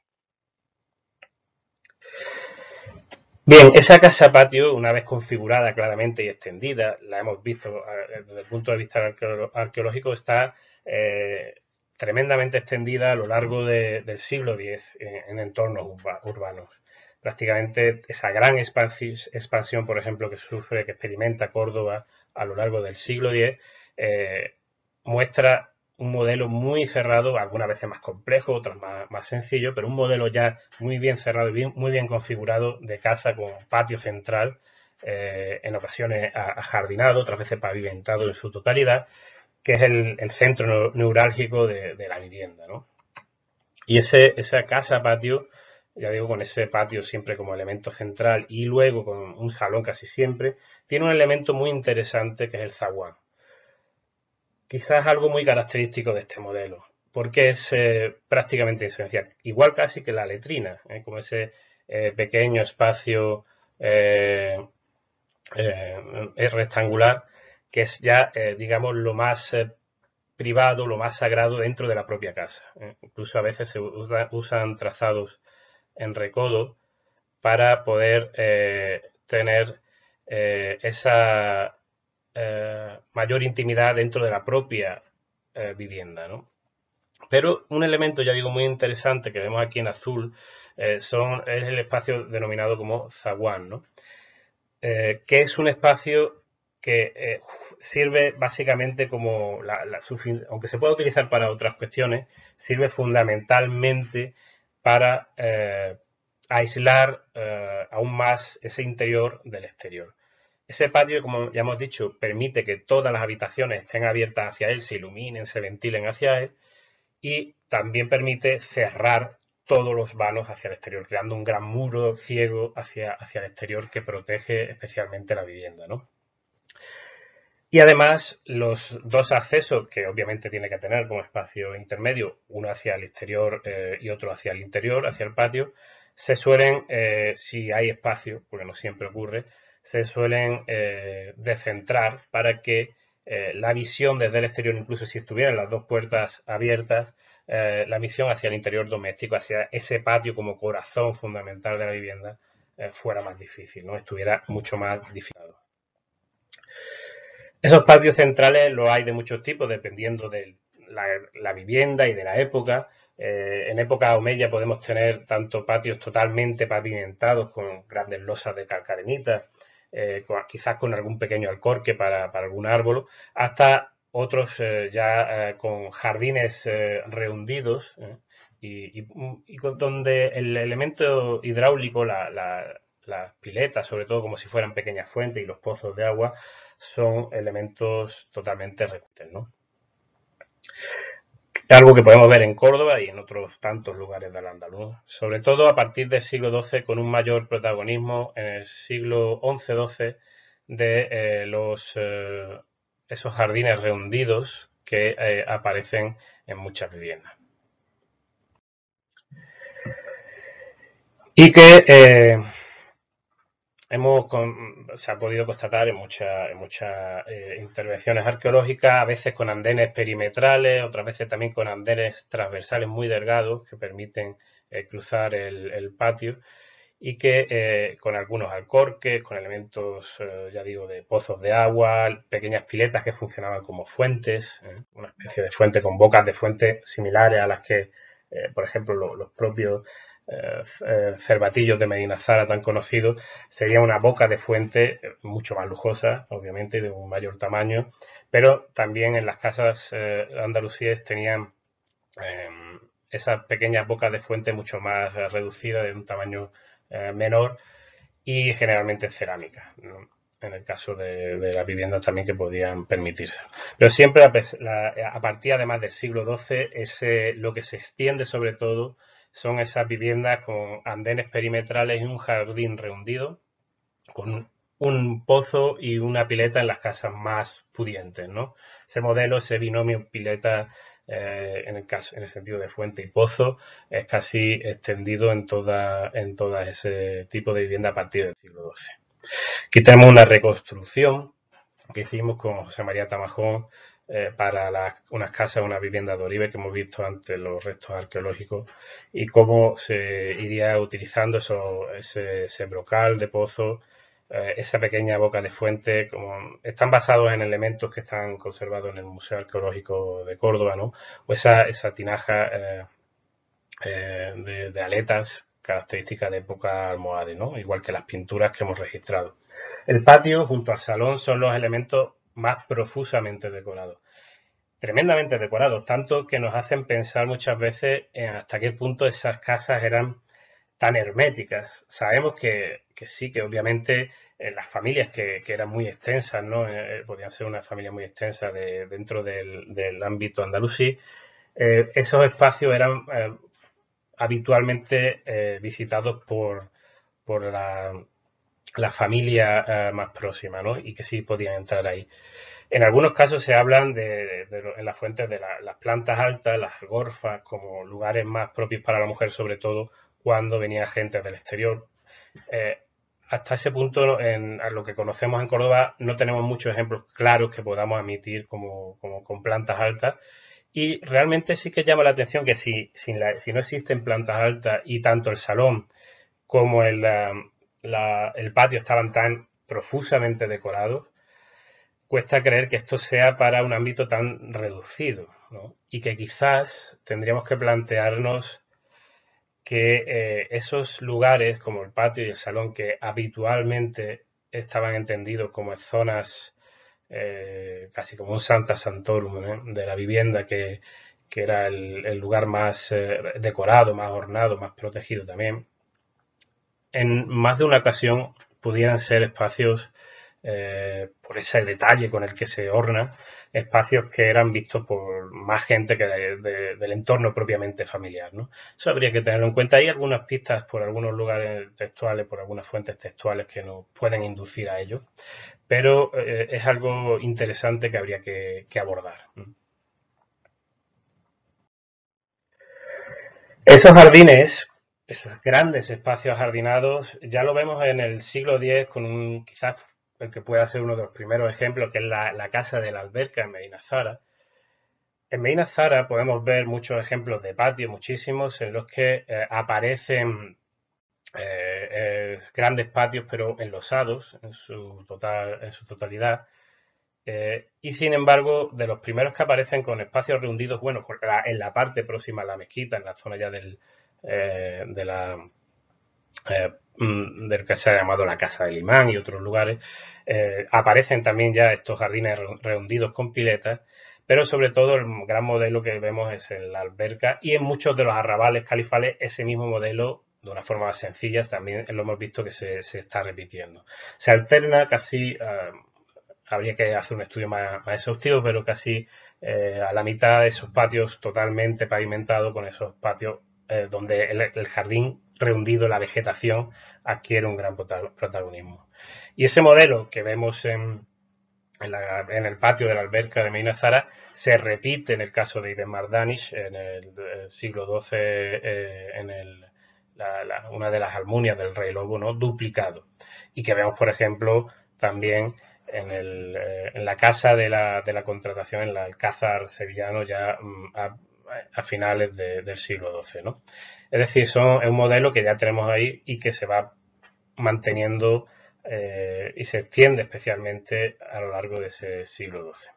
Bien, esa casa patio, una vez configurada claramente y extendida, la hemos visto desde el punto de vista arqueológico, está tremendamente extendida a lo largo del siglo X en, entornos urbanos. Prácticamente esa gran expansión, por ejemplo, que sufre, que experimenta Córdoba a lo largo del siglo X, eh, muestra un modelo muy cerrado, algunas veces más complejo, otras más, sencillo, pero un modelo ya muy bien cerrado y muy bien configurado de casa con patio central, eh, en ocasiones ajardinado, otras veces pavimentado en su totalidad, que es el, centro neurálgico de, la vivienda. ¿no? Y ese, esa casa-patio, ya digo, con ese patio siempre como elemento central y luego con un salón casi siempre, tiene un elemento muy interesante que es el zaguán. Quizás algo muy característico de este modelo, porque es eh, prácticamente esencial. Igual casi que la letrina, ¿eh? como ese eh, pequeño espacio rectangular que es ya, digamos, lo más privado, lo más sagrado dentro de la propia casa. Incluso a veces se usan trazados en recodo para poder tener esa mayor intimidad dentro de la propia vivienda. Pero un elemento, ya digo, muy interesante que vemos aquí en azul son, es el espacio denominado como zaguán, ¿no? que es un espacio que eh, sirve básicamente como, la, aunque se puede utilizar para otras cuestiones, sirve fundamentalmente para eh, aislar eh, aún más ese interior del exterior. Ese patio, como ya hemos dicho, permite que todas las habitaciones estén abiertas hacia él, se iluminen, se ventilen hacia él y también permite cerrar todos los vanos hacia el exterior, creando un gran muro ciego hacia, hacia el exterior que protege especialmente la vivienda. ¿no? Y además, los dos accesos que obviamente tiene que tener como espacio intermedio, uno hacia el exterior eh, y otro hacia el interior, hacia el patio, se suelen, eh, si hay espacio, porque no siempre ocurre, se suelen eh, descentrar para que la visión desde el exterior, incluso si estuvieran las dos puertas abiertas, la visión hacia el interior doméstico, hacia ese patio como corazón fundamental de la vivienda, fuera más difícil, ¿no? estuviera mucho más difícil. Esos patios centrales los hay de muchos tipos, dependiendo de la, vivienda y de la época. Eh, en época omeya podemos tener tanto patios totalmente pavimentados con grandes losas de calcarenita, eh, quizás con algún pequeño alcorque para, algún árbol, hasta otros eh, ya con jardines rehundidos y, donde el elemento hidráulico, las piletas, sobre todo como si fueran pequeñas fuentes y los pozos de agua, son elementos totalmente recurrentes, ¿no? Algo que podemos ver en Córdoba y en otros tantos lugares del andaluz, sobre todo a partir del siglo XII con un mayor protagonismo en el siglo XI-XII de eh, los, eh, esos jardines rehundidos que eh, aparecen en muchas viviendas. y que eh, hemos se ha podido constatar en muchas, muchas eh, intervenciones arqueológicas, a veces con andenes perimetrales, otras veces también con andenes transversales muy delgados que permiten eh, cruzar el, patio y que con algunos alcorques, con elementos, ya digo, de pozos de agua, pequeñas piletas que funcionaban como fuentes, una especie de fuente con bocas de fuente similares a las que, por ejemplo, los propios eh, eh, cervatillos de Medina Zara tan conocidos, sería una boca de fuente eh, mucho más lujosa, obviamente, de un mayor tamaño, pero también en las casas andalusíes tenían em, esas pequeñas bocas de fuente mucho más reducidas, de un tamaño menor y generalmente cerámica. en el caso de, las viviendas también que podían permitirse. Pero siempre a, partir además del siglo XII, ese, lo que se extiende sobre todo son esas viviendas con andenes perimetrales y un jardín rehundido, con un pozo y una pileta en las casas más pudientes, ¿no? Ese modelo, ese binomio pileta eh, en el caso, en el sentido de fuente y pozo, es casi extendido en toda, en ese tipo de vivienda a partir del siglo XII. Aquí tenemos una reconstrucción que hicimos con José María Tamajón eh, para unas casas, una vivienda de Oribe que hemos visto antes los restos arqueológicos y cómo se iría utilizando ese, brocal de pozo, eh, esa pequeña boca de fuente, como están basados en elementos que están conservados en el Museo Arqueológico de Córdoba, ¿no? O esa, esa tinaja eh, de, aletas característica de época almohade, ¿no? Igual que las pinturas que hemos registrado. El patio junto al salón son los elementos más profusamente decorados. Tremendamente decorados, tanto que nos hacen pensar muchas veces en hasta qué punto esas casas eran tan herméticas. Sabemos que, sí, que obviamente en las familias que, eran muy extensas, ¿no? Eh, eh, podían ser una familia muy extensa de, dentro del, ámbito andalusí, eh, esos espacios eran habitualmente visitados por, por la, la familia eh, más próxima, ¿no? Y que sí podían entrar ahí. En algunos casos se hablan de, en las fuentes de las plantas altas, las gorfas, como lugares más propios para la mujer, sobre todo cuando venía gente del exterior. Eh, hasta ese punto, en lo que conocemos en Córdoba, no tenemos muchos ejemplos claros que podamos emitir como, con plantas altas. Y realmente sí que llama la atención que si, si, si no existen plantas altas y tanto el salón como el, el patio estaban tan profusamente decorados, cuesta creer que esto sea para un ámbito tan reducido, Y que quizás tendríamos que plantearnos que eh, esos lugares como el patio y el salón que habitualmente estaban entendidos como zonas eh, casi como un Santa Santorum de la vivienda que, era el, lugar más eh, decorado, más ornado, más protegido también, en más de una ocasión pudieran ser espacios, eh, por ese detalle con el que se orna, espacios que eran vistos por más gente que del entorno propiamente familiar. ¿no? Eso habría que tenerlo en cuenta. Hay algunas pistas por algunos lugares textuales, por algunas fuentes textuales que nos pueden inducir a ello, pero eh, es algo interesante que habría que, abordar. Esos jardines esos grandes espacios jardinados, ya lo vemos en el siglo X con un, quizás el que pueda ser uno de los primeros ejemplos, que es la, casa de la alberca en Medina Zara. En Medina Zara podemos ver muchos ejemplos de patio, muchísimos, en los que eh, aparecen eh, grandes patios, pero enlosados en su, total, en su totalidad. Eh, y sin embargo, de los primeros que aparecen con espacios rehundidos, bueno, en la parte próxima a la mezquita, en la zona ya del, eh, de la eh, mm, del que se ha llamado la Casa del Imán y otros lugares, eh, aparecen también ya estos jardines rehundidos con piletas, pero sobre todo el gran modelo que vemos es en la alberca y en muchos de los arrabales califales ese mismo modelo de una forma más sencilla también lo hemos visto que se, está repitiendo. Se alterna casi, habría que hacer un estudio más exhaustivo, pero casi a la mitad de esos patios totalmente pavimentados con esos patios eh, donde el, jardín rehundido, la vegetación, adquiere un gran protagonismo. Y ese modelo que vemos en, el patio de la alberca de Medina Zara se repite en el caso de Ibn Mardanish en el, siglo XII, eh, en, el, una de las almunias del rey lobo, ¿no? Duplicado. Y que vemos, por ejemplo, también en, el, eh, en la casa de la, de la, contratación, en el Alcázar sevillano, ya mm, a, finales del siglo XII, ¿no? Es decir, es un modelo que ya tenemos ahí y que se va manteniendo eh, y se extiende especialmente a lo largo de ese siglo XII.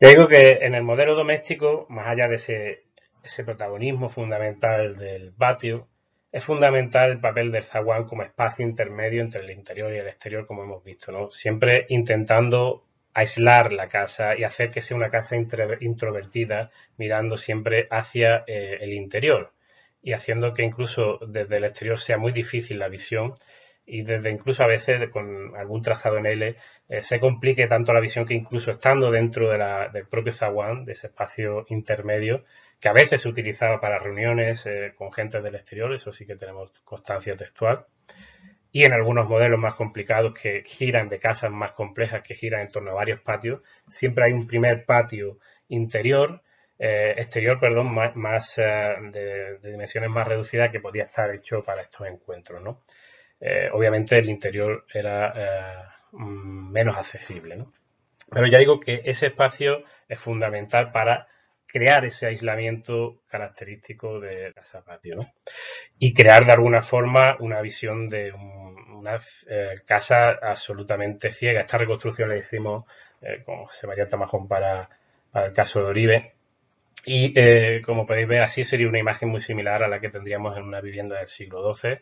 Ya digo que en el modelo doméstico, más allá de ese, ese protagonismo fundamental del patio, es fundamental el papel del zaguán como espacio intermedio entre el interior y el exterior, como hemos visto, ¿no? Siempre intentando aislar la casa y hacer que sea una casa introvertida, mirando siempre hacia eh, el interior y haciendo que incluso desde el exterior sea muy difícil la visión y desde incluso a veces con algún trazado en L eh, se complique tanto la visión que incluso estando dentro del propio zaguán, de ese espacio intermedio, que a veces se utilizaba para reuniones eh, con gente del exterior, eso sí que tenemos constancia textual, y en algunos modelos más complicados que giran de casas más complejas que giran en torno a varios patios, siempre hay un primer patio interior, eh, exterior, perdón, más, eh, de, dimensiones más reducidas que podía estar hecho para estos encuentros, ¿no? Eh, obviamente el interior era mm, menos accesible, ¿no? Pero ya digo que ese espacio es fundamental para crear ese aislamiento característico de casa patio. Y crear de alguna forma una visión de una eh, casa absolutamente ciega. Esta reconstrucción la hicimos eh, con Sebastián Tamajón para, el caso de Oribe. Y eh, como podéis ver, así sería una imagen muy similar a la que tendríamos en una vivienda del siglo XII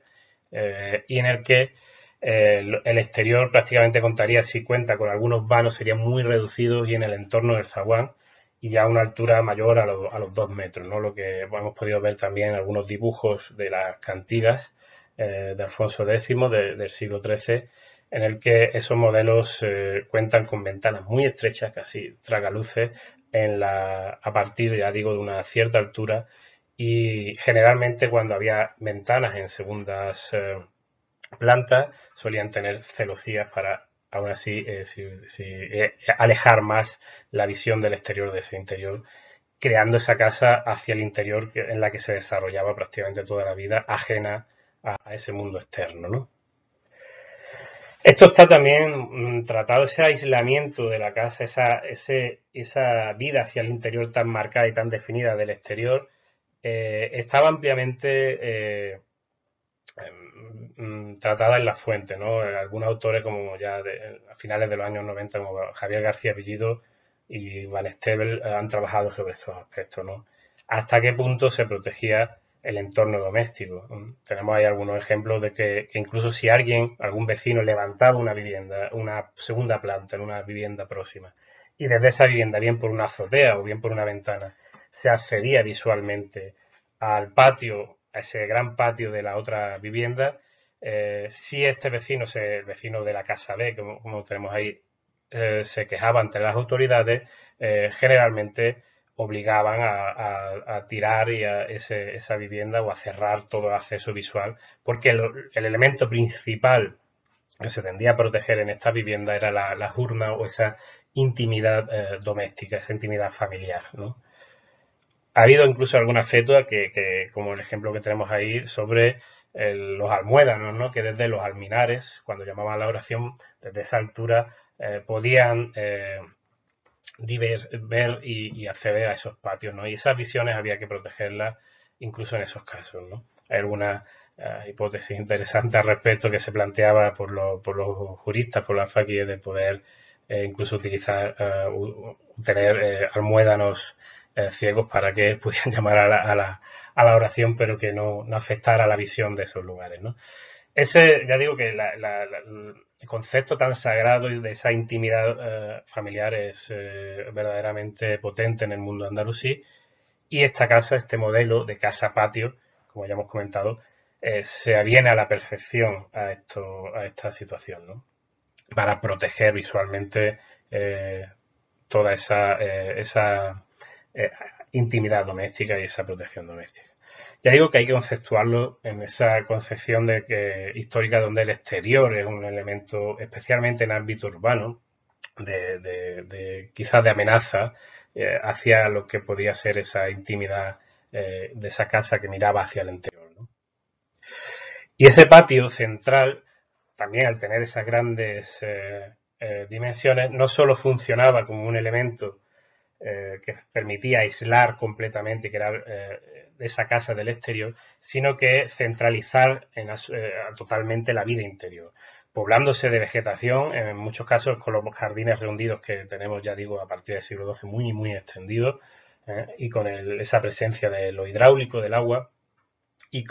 y en el que el, exterior prácticamente contaría, si cuenta con algunos vanos, serían muy reducidos y en el entorno del zaguán y ya a una altura mayor a, los dos metros, ¿no? Lo que hemos podido ver también en algunos dibujos de las cantigas eh, de Alfonso X del siglo XIII, en el que esos modelos eh, cuentan con ventanas muy estrechas, casi tragaluces, en la, a partir, ya digo, de una cierta altura y generalmente cuando había ventanas en segundas eh, plantas solían tener celosías para aún así eh, eh, alejar más la visión del exterior de ese interior, creando esa casa hacia el interior en la que se desarrollaba prácticamente toda la vida, ajena a, ese mundo externo. Esto está también mm, tratado, ese aislamiento de la casa, esa, vida hacia el interior tan marcada y tan definida del exterior, eh, estaba ampliamente tratada en la fuente, ¿no? Algunos autores como ya a finales de los años 90, como Javier García Villido y Van eh, han trabajado sobre estos aspectos, ¿no? Hasta qué punto se protegía el entorno doméstico. Tenemos ahí algunos ejemplos de que, incluso si alguien, algún vecino levantaba una vivienda, una segunda planta en una vivienda próxima, y desde esa vivienda, bien por una azotea o bien por una ventana, se accedía visualmente al patio a ese gran patio de la otra vivienda, eh, si este vecino, el vecino de la casa B, como, tenemos ahí, eh, se quejaba ante las autoridades, eh, generalmente obligaban a, tirar y a esa vivienda o a cerrar todo el acceso visual, porque el, elemento principal que se tendía a proteger en esta vivienda era la, la urna o esa intimidad doméstica, esa intimidad familiar. Ha habido incluso alguna fetua que, como el ejemplo que tenemos ahí, sobre los almuédanos, ¿no? que desde los alminares, cuando llamaban la oración, desde esa altura eh, podían eh, ver y, acceder a esos patios. ¿no? Y esas visiones había que protegerlas incluso en esos casos. ¿no? Hay alguna eh, hipótesis interesante al respecto que se planteaba por, los juristas, por las faquíes, de poder incluso utilizar, tener almuédanos eh, ciegos para que pudieran llamar a la, a la, oración, pero que no, no, afectara la visión de esos lugares. ¿no? Ese, ya digo que el concepto tan sagrado y de esa intimidad eh, familiar es eh, verdaderamente potente en el mundo andalusí. Y esta casa, este modelo de casa-patio, como ya hemos comentado, se aviene a la perfección a, esto, a esta situación, ¿no? para proteger visualmente toda esa, esa eh, intimidad doméstica y esa protección doméstica. Ya digo que hay que conceptuarlo en esa concepción de que histórica donde el exterior es un elemento, especialmente en ámbito urbano, de, quizás de amenaza eh, hacia lo que podría ser esa intimidad de esa casa que miraba hacia el interior. Y ese patio central, también al tener esas grandes dimensiones, no solo funcionaba como un elemento que permitía aislar completamente, que era esa casa del exterior, sino que centralizar en, totalmente la vida interior poblándose de vegetación, en muchos casos con los jardines reunidos que tenemos, ya digo, a partir del siglo XII muy, muy extendidos, ¿eh? y con esa presencia de lo hidráulico del agua, y,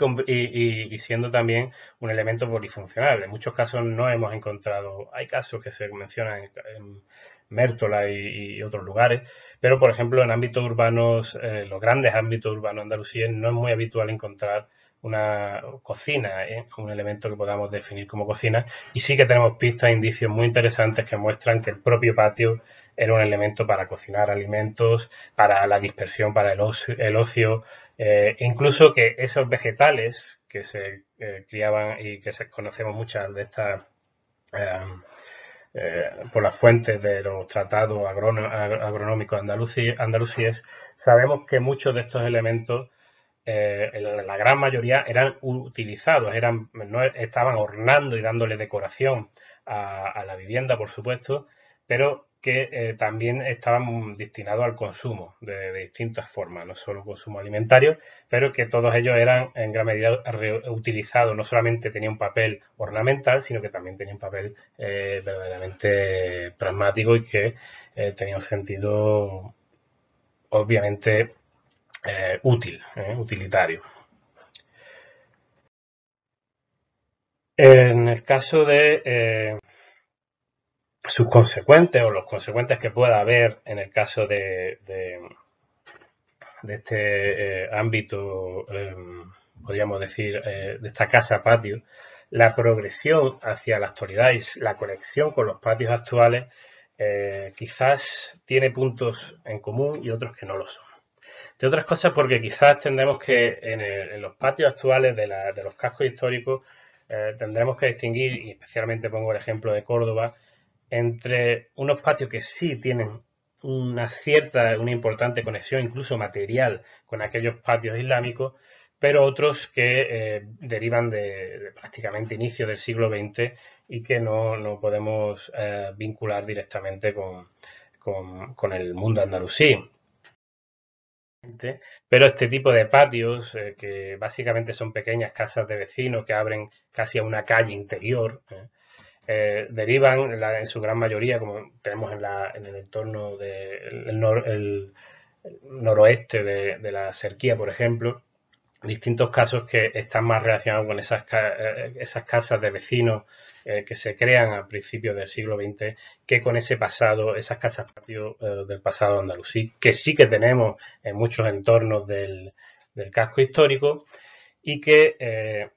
y, siendo también un elemento polifuncional. En muchos casos no hemos encontrado, hay casos que se mencionan en, Mértola y, otros lugares, pero por ejemplo en ámbitos urbanos, eh, los grandes ámbitos urbanos andalusíes, no es muy habitual encontrar una cocina, ¿eh? un elemento que podamos definir como cocina, y sí que tenemos pistas, indicios muy interesantes que muestran que el propio patio era un elemento para cocinar alimentos, para la dispersión, para el ocio, eh, incluso que esos vegetales que se criaban y que se, conocemos muchas de estas por las fuentes de los tratados agronómicos andalusíes, sabemos que muchos de estos elementos eh, la gran mayoría eran utilizados, eran, no estaban ornando y dándole decoración a, la vivienda, por supuesto, pero que eh, también estaban destinados al consumo de, distintas formas, no solo consumo alimentario, pero que todos ellos eran en gran medida utilizados, no solamente tenían un papel ornamental, sino que también tenían un papel eh, verdaderamente pragmático y que tenía un sentido obviamente eh, útil, eh, utilitario. En el caso de eh, sus consecuentes o los consecuentes que pueda haber en el caso de, de, este ámbito, em, podríamos decir, de esta casa patio, la progresión hacia la actualidad y la conexión con los patios actuales quizás tiene puntos en común y otros que no lo son. De otras cosas porque quizás tendremos que en, los patios actuales de, los cascos históricos eh, tendremos que distinguir, y especialmente pongo el ejemplo de Córdoba, entre unos patios que sí tienen una cierta, una importante conexión, incluso material, con aquellos patios islámicos, pero otros que eh, derivan de, prácticamente inicio del siglo XX y que no, podemos eh, vincular directamente con, con, el mundo andalusí. Pero este tipo de patios, eh, que básicamente son pequeñas casas de vecinos que abren casi a una calle interior, eh, eh, derivan en su gran mayoría, como tenemos en, el entorno del noroeste de, la Serquía, por ejemplo, distintos casos que están más relacionados con esas, esas casas de vecinos eh, que se crean a principios del siglo XX que con ese pasado, esas casas patio eh, del pasado andalusí, que sí que tenemos en muchos entornos del, casco histórico y que eh,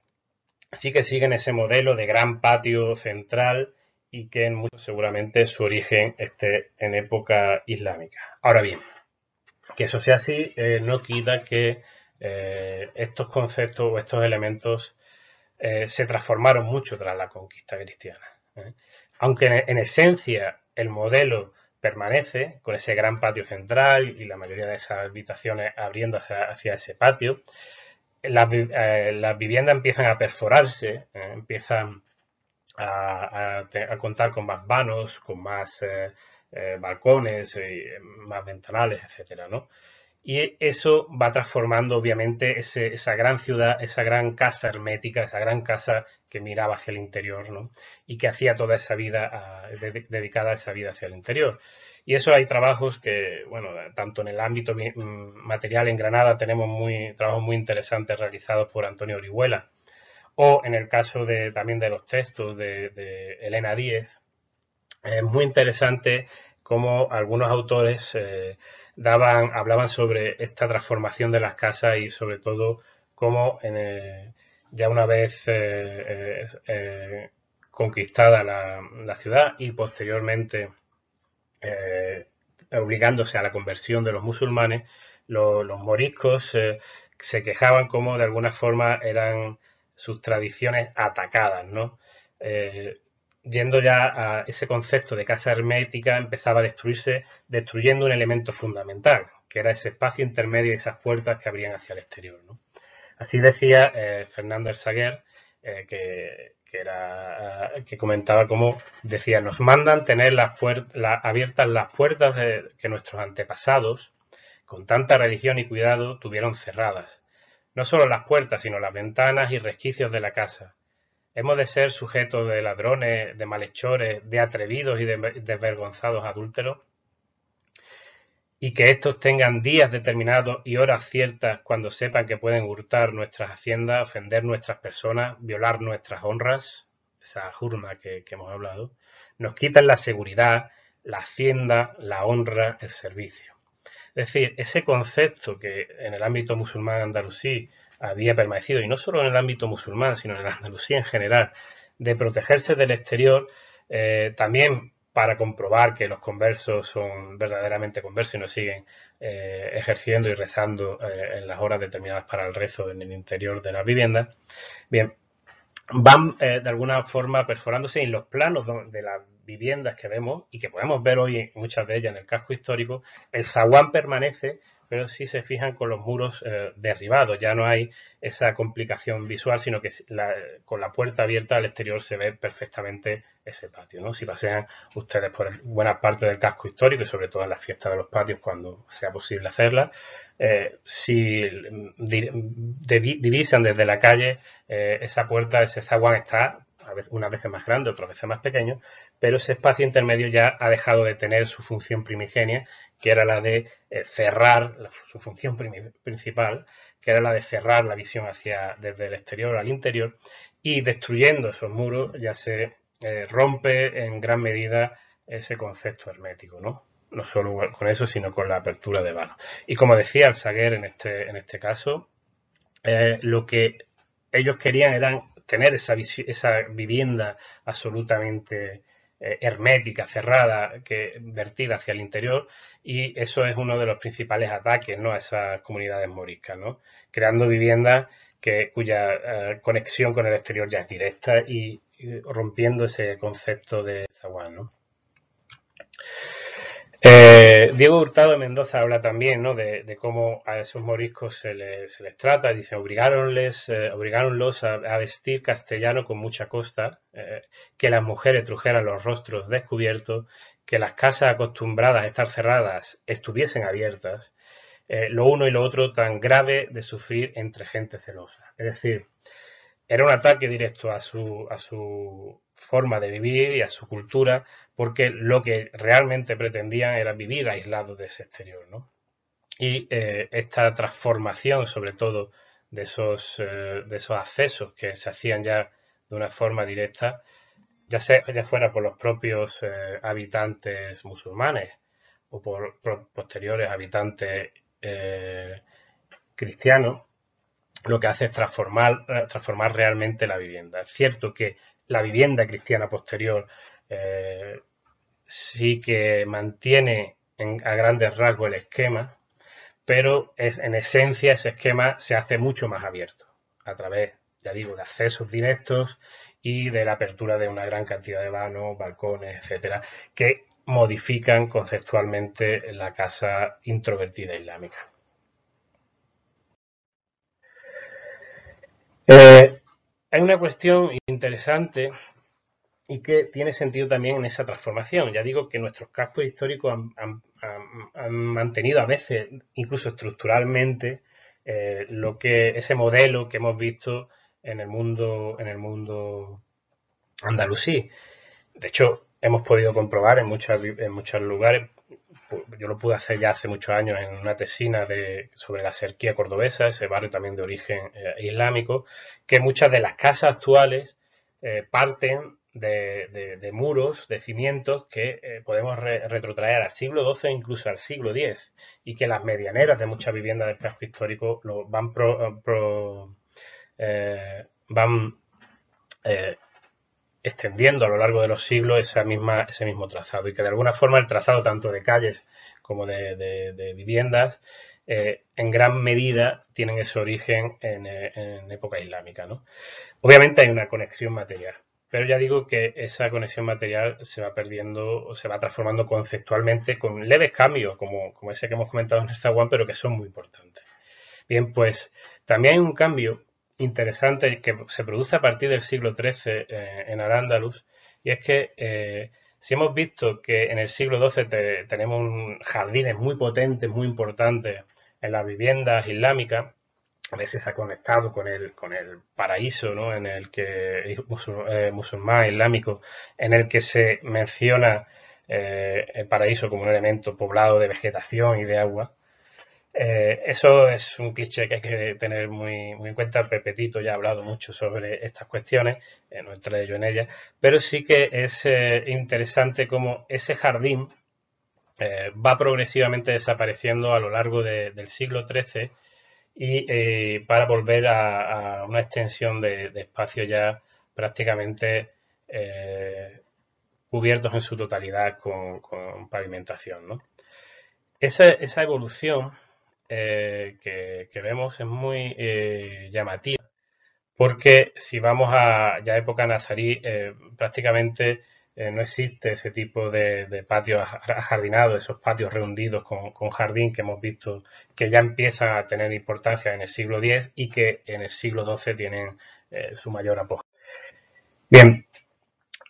sí que siguen ese modelo de gran patio central y que en muchos seguramente su origen esté en época islámica. Ahora bien, que eso sea así no quita que estos conceptos o estos elementos eh, se transformaron mucho tras la conquista cristiana. ¿eh? Aunque en, esencia el modelo permanece con ese gran patio central y la mayoría de esas habitaciones abriendo hacia, ese patio, las, eh, viviendas empiezan a perforarse, empiezan a, contar con más vanos, con más balcones, más ventanales, etcétera, ¿no? Y eso va transformando obviamente esa gran ciudad, esa gran casa hermética, esa gran casa que miraba hacia el interior, ¿no? Y que hacía toda esa vida ah, dedicada a esa vida hacia el interior. Y eso hay trabajos que, bueno, tanto en el ámbito mm, material en Granada tenemos muy, trabajos muy interesantes realizados por Antonio Orihuela. O en el caso de, también de los textos de, Elena Díez, es muy interesante cómo algunos autores eh, daban, hablaban sobre esta transformación de las casas y sobre todo cómo ya una vez eh, eh, conquistada la, ciudad y posteriormente eh, obligándose a la conversión de los musulmanes, los moriscos se quejaban como de alguna forma eran sus tradiciones atacadas, ¿no? yendo ya a ese concepto de casa hermética, empezaba a destruirse, destruyendo un elemento fundamental, que era ese espacio intermedio y esas puertas que abrían hacia el exterior. Así decía eh, Fernando Ersaguer, eh, que, era, que comentaba cómo decía, nos mandan tener las abiertas las puertas de, que nuestros antepasados, con tanta religión y cuidado, tuvieron cerradas. No solo las puertas, sino las ventanas y resquicios de la casa. Hemos de ser sujetos de ladrones, de malhechores, de atrevidos y de desvergonzados adúlteros y que estos tengan días determinados y horas ciertas cuando sepan que pueden hurtar nuestras haciendas, ofender nuestras personas, violar nuestras honras, esa jurma que, hemos hablado, nos quitan la seguridad, la hacienda, la honra, el servicio. Es decir, ese concepto que en el ámbito musulmán andalusí había permanecido, y no solo en el ámbito musulmán, sino en el Andalucía en general, de protegerse del exterior, eh, también para comprobar que los conversos son verdaderamente conversos y no siguen eh, ejerciendo y rezando eh, en las horas determinadas para el rezo en el interior de las viviendas. Bien, van eh, de alguna forma perforándose en los planos de las viviendas que vemos y que podemos ver hoy muchas de ellas en el casco histórico, el zaguán permanece pero si se fijan con los muros eh, derribados, ya no hay esa complicación visual, sino que con la puerta abierta al exterior se ve perfectamente ese patio. ¿no? Si pasean ustedes por buena parte del casco histórico y sobre todo en las fiestas de los patios cuando sea posible hacerlas, eh, si divisan desde la calle eh, esa puerta, ese zaguán está unas veces más grande, otras veces más pequeño, pero ese espacio intermedio ya ha dejado de tener su función primigenia, que era la de eh, cerrar, su función principal, que era la de cerrar la visión hacia desde el exterior al interior, y destruyendo esos muros ya se eh, rompe en gran medida ese concepto hermético, ¿no? No solo con eso, sino con la apertura de vano. Y como decía el Saguer en este, en este caso, eh, lo que ellos querían eran tener esa, esa vivienda absolutamente eh, hermética, cerrada, que vertida hacia el interior, y eso es uno de los principales ataques ¿no? a esas comunidades moriscas, ¿no? creando viviendas que, cuya eh, conexión con el exterior ya es directa y, rompiendo ese concepto de zaguán. ¿no? Eh, Diego Hurtado de Mendoza habla también ¿no? de, cómo a esos moriscos se les, trata. Dice, obligáronles, eh, a, vestir castellano con mucha costa, eh, que las mujeres trujeran los rostros descubiertos, que las casas acostumbradas a estar cerradas estuviesen abiertas. lo uno y lo otro tan grave de sufrir entre gente celosa. Es decir, era un ataque directo a su, a su forma de vivir y a su cultura, porque lo que realmente pretendían era vivir aislados de ese exterior. ¿no? Y eh, esta transformación, sobre todo, de esos, eh, de esos accesos que se hacían ya de una forma directa, ya, sea, ya fuera por los propios eh, habitantes musulmanes o por, posteriores habitantes cristianos, lo que hace es transformar, transformar realmente la vivienda. Es cierto que la vivienda cristiana posterior eh, sí que mantiene a grandes rasgos el esquema, pero en esencia ese esquema se hace mucho más abierto a través, ya digo, de accesos directos y de la apertura de una gran cantidad de vanos, balcones, etcétera, que modifican conceptualmente la casa introvertida islámica. Eh, hay una cuestión interesante y que tiene sentido también en esa transformación. Ya digo que nuestros cascos históricos han, mantenido a veces, incluso estructuralmente, eh, lo que ese modelo que hemos visto en el mundo, en el mundo andalusí. De hecho, hemos podido comprobar en, en muchos lugares, yo lo pude hacer ya hace muchos años en una tesina sobre la cerquía cordobesa, ese barrio también de origen eh, islámico, que muchas de las casas actuales eh, parten de, muros, de cimientos que eh, podemos retrotraer al siglo XII e incluso al siglo X, y que las medianeras de muchas viviendas del casco histórico lo van, van extendiendo a lo largo de los siglos ese mismo trazado y que de alguna forma el trazado tanto de calles como de, viviendas eh, en gran medida tienen ese origen en, eh, época islámica. ¿no? Obviamente hay una conexión material. pero ya digo que esa conexión material se va perdiendo o se va transformando conceptualmente con leves cambios, como, como ese que hemos comentado en el Zaguán, pero que son muy importantes. Bien, pues también hay un cambio interesante que se produce a partir del siglo XIII eh, en Al-Ándalus, y es que eh, si hemos visto que en el siglo XII tenemos jardines muy potentes, muy importantes en las viviendas islámicas, a veces se ha conectado con el, con el paraíso ¿no? en el que eh, musulmán islámico, en el que se menciona eh, el paraíso como un elemento poblado de vegetación y de agua. Eh, eso es un cliché que hay que tener muy, en cuenta. Pepetito ya ha hablado mucho sobre estas cuestiones, no entré yo en ellas, pero sí que es interesante cómo ese jardín va progresivamente desapareciendo a lo largo del siglo XIII y eh, para volver a, una extensión de, espacio ya prácticamente eh, cubiertos en su totalidad con, pavimentación. Esa, evolución eh, que, vemos es muy llamativa porque si vamos a ya época nazarí prácticamente eh, no existe ese tipo de, patios ajardinados, esos patios rehundidos con, jardín que hemos visto que ya empiezan a tener importancia en el siglo X y que en el siglo XII tienen eh, su mayor apoyo. Bien,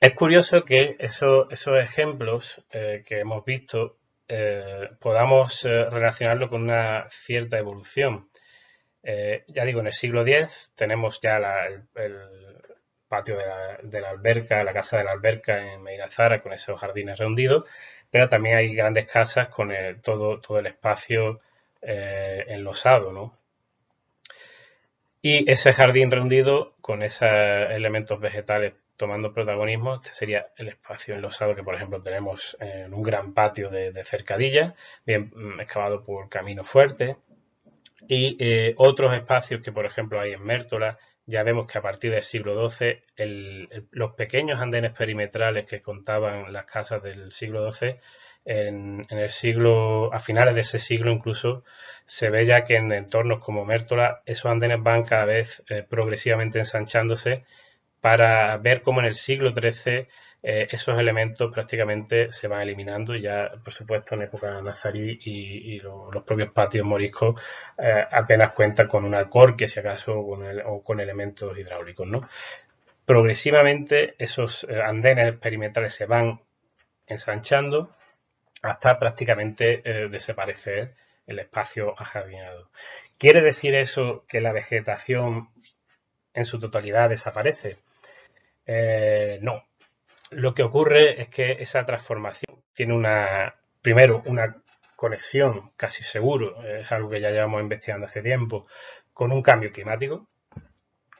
es curioso que esos ejemplos eh, que hemos visto podamos relacionarlo con una cierta evolución. ya digo, en el siglo X tenemos ya el patio de la, alberca, la casa de la alberca en Zara con esos jardines rehundidos, pero también hay grandes casas con todo, todo el espacio eh, enlosado, ¿no? Y ese jardín rehundido con esos elementos vegetales tomando protagonismo, este sería el espacio enlosado que, por ejemplo, tenemos en un gran patio de, cercadilla, bien mm, excavado por camino fuerte, y eh, otros espacios que, por ejemplo, hay en Mértola, ya vemos que a partir del siglo XII los pequeños andenes perimetrales que contaban las casas del siglo XII, en, el siglo, a finales de ese siglo incluso, se ve ya que en entornos como Mértola esos andenes van cada vez eh, progresivamente ensanchándose para ver cómo en el siglo XIII eh, esos elementos prácticamente se van eliminando ya, por supuesto, en época nazarí y, los propios patios moriscos eh, apenas cuentan con una corque, si acaso, o con elementos hidráulicos, ¿no? Progresivamente esos eh, andenes perimetrales se van ensanchando hasta prácticamente desaparecer el espacio ajardinado. ¿Quiere decir eso que la vegetación en su totalidad desaparece? No, lo que ocurre es que esa transformación tiene una, primero, una conexión casi seguro, es algo que ya llevamos investigando hace tiempo, con un cambio climático.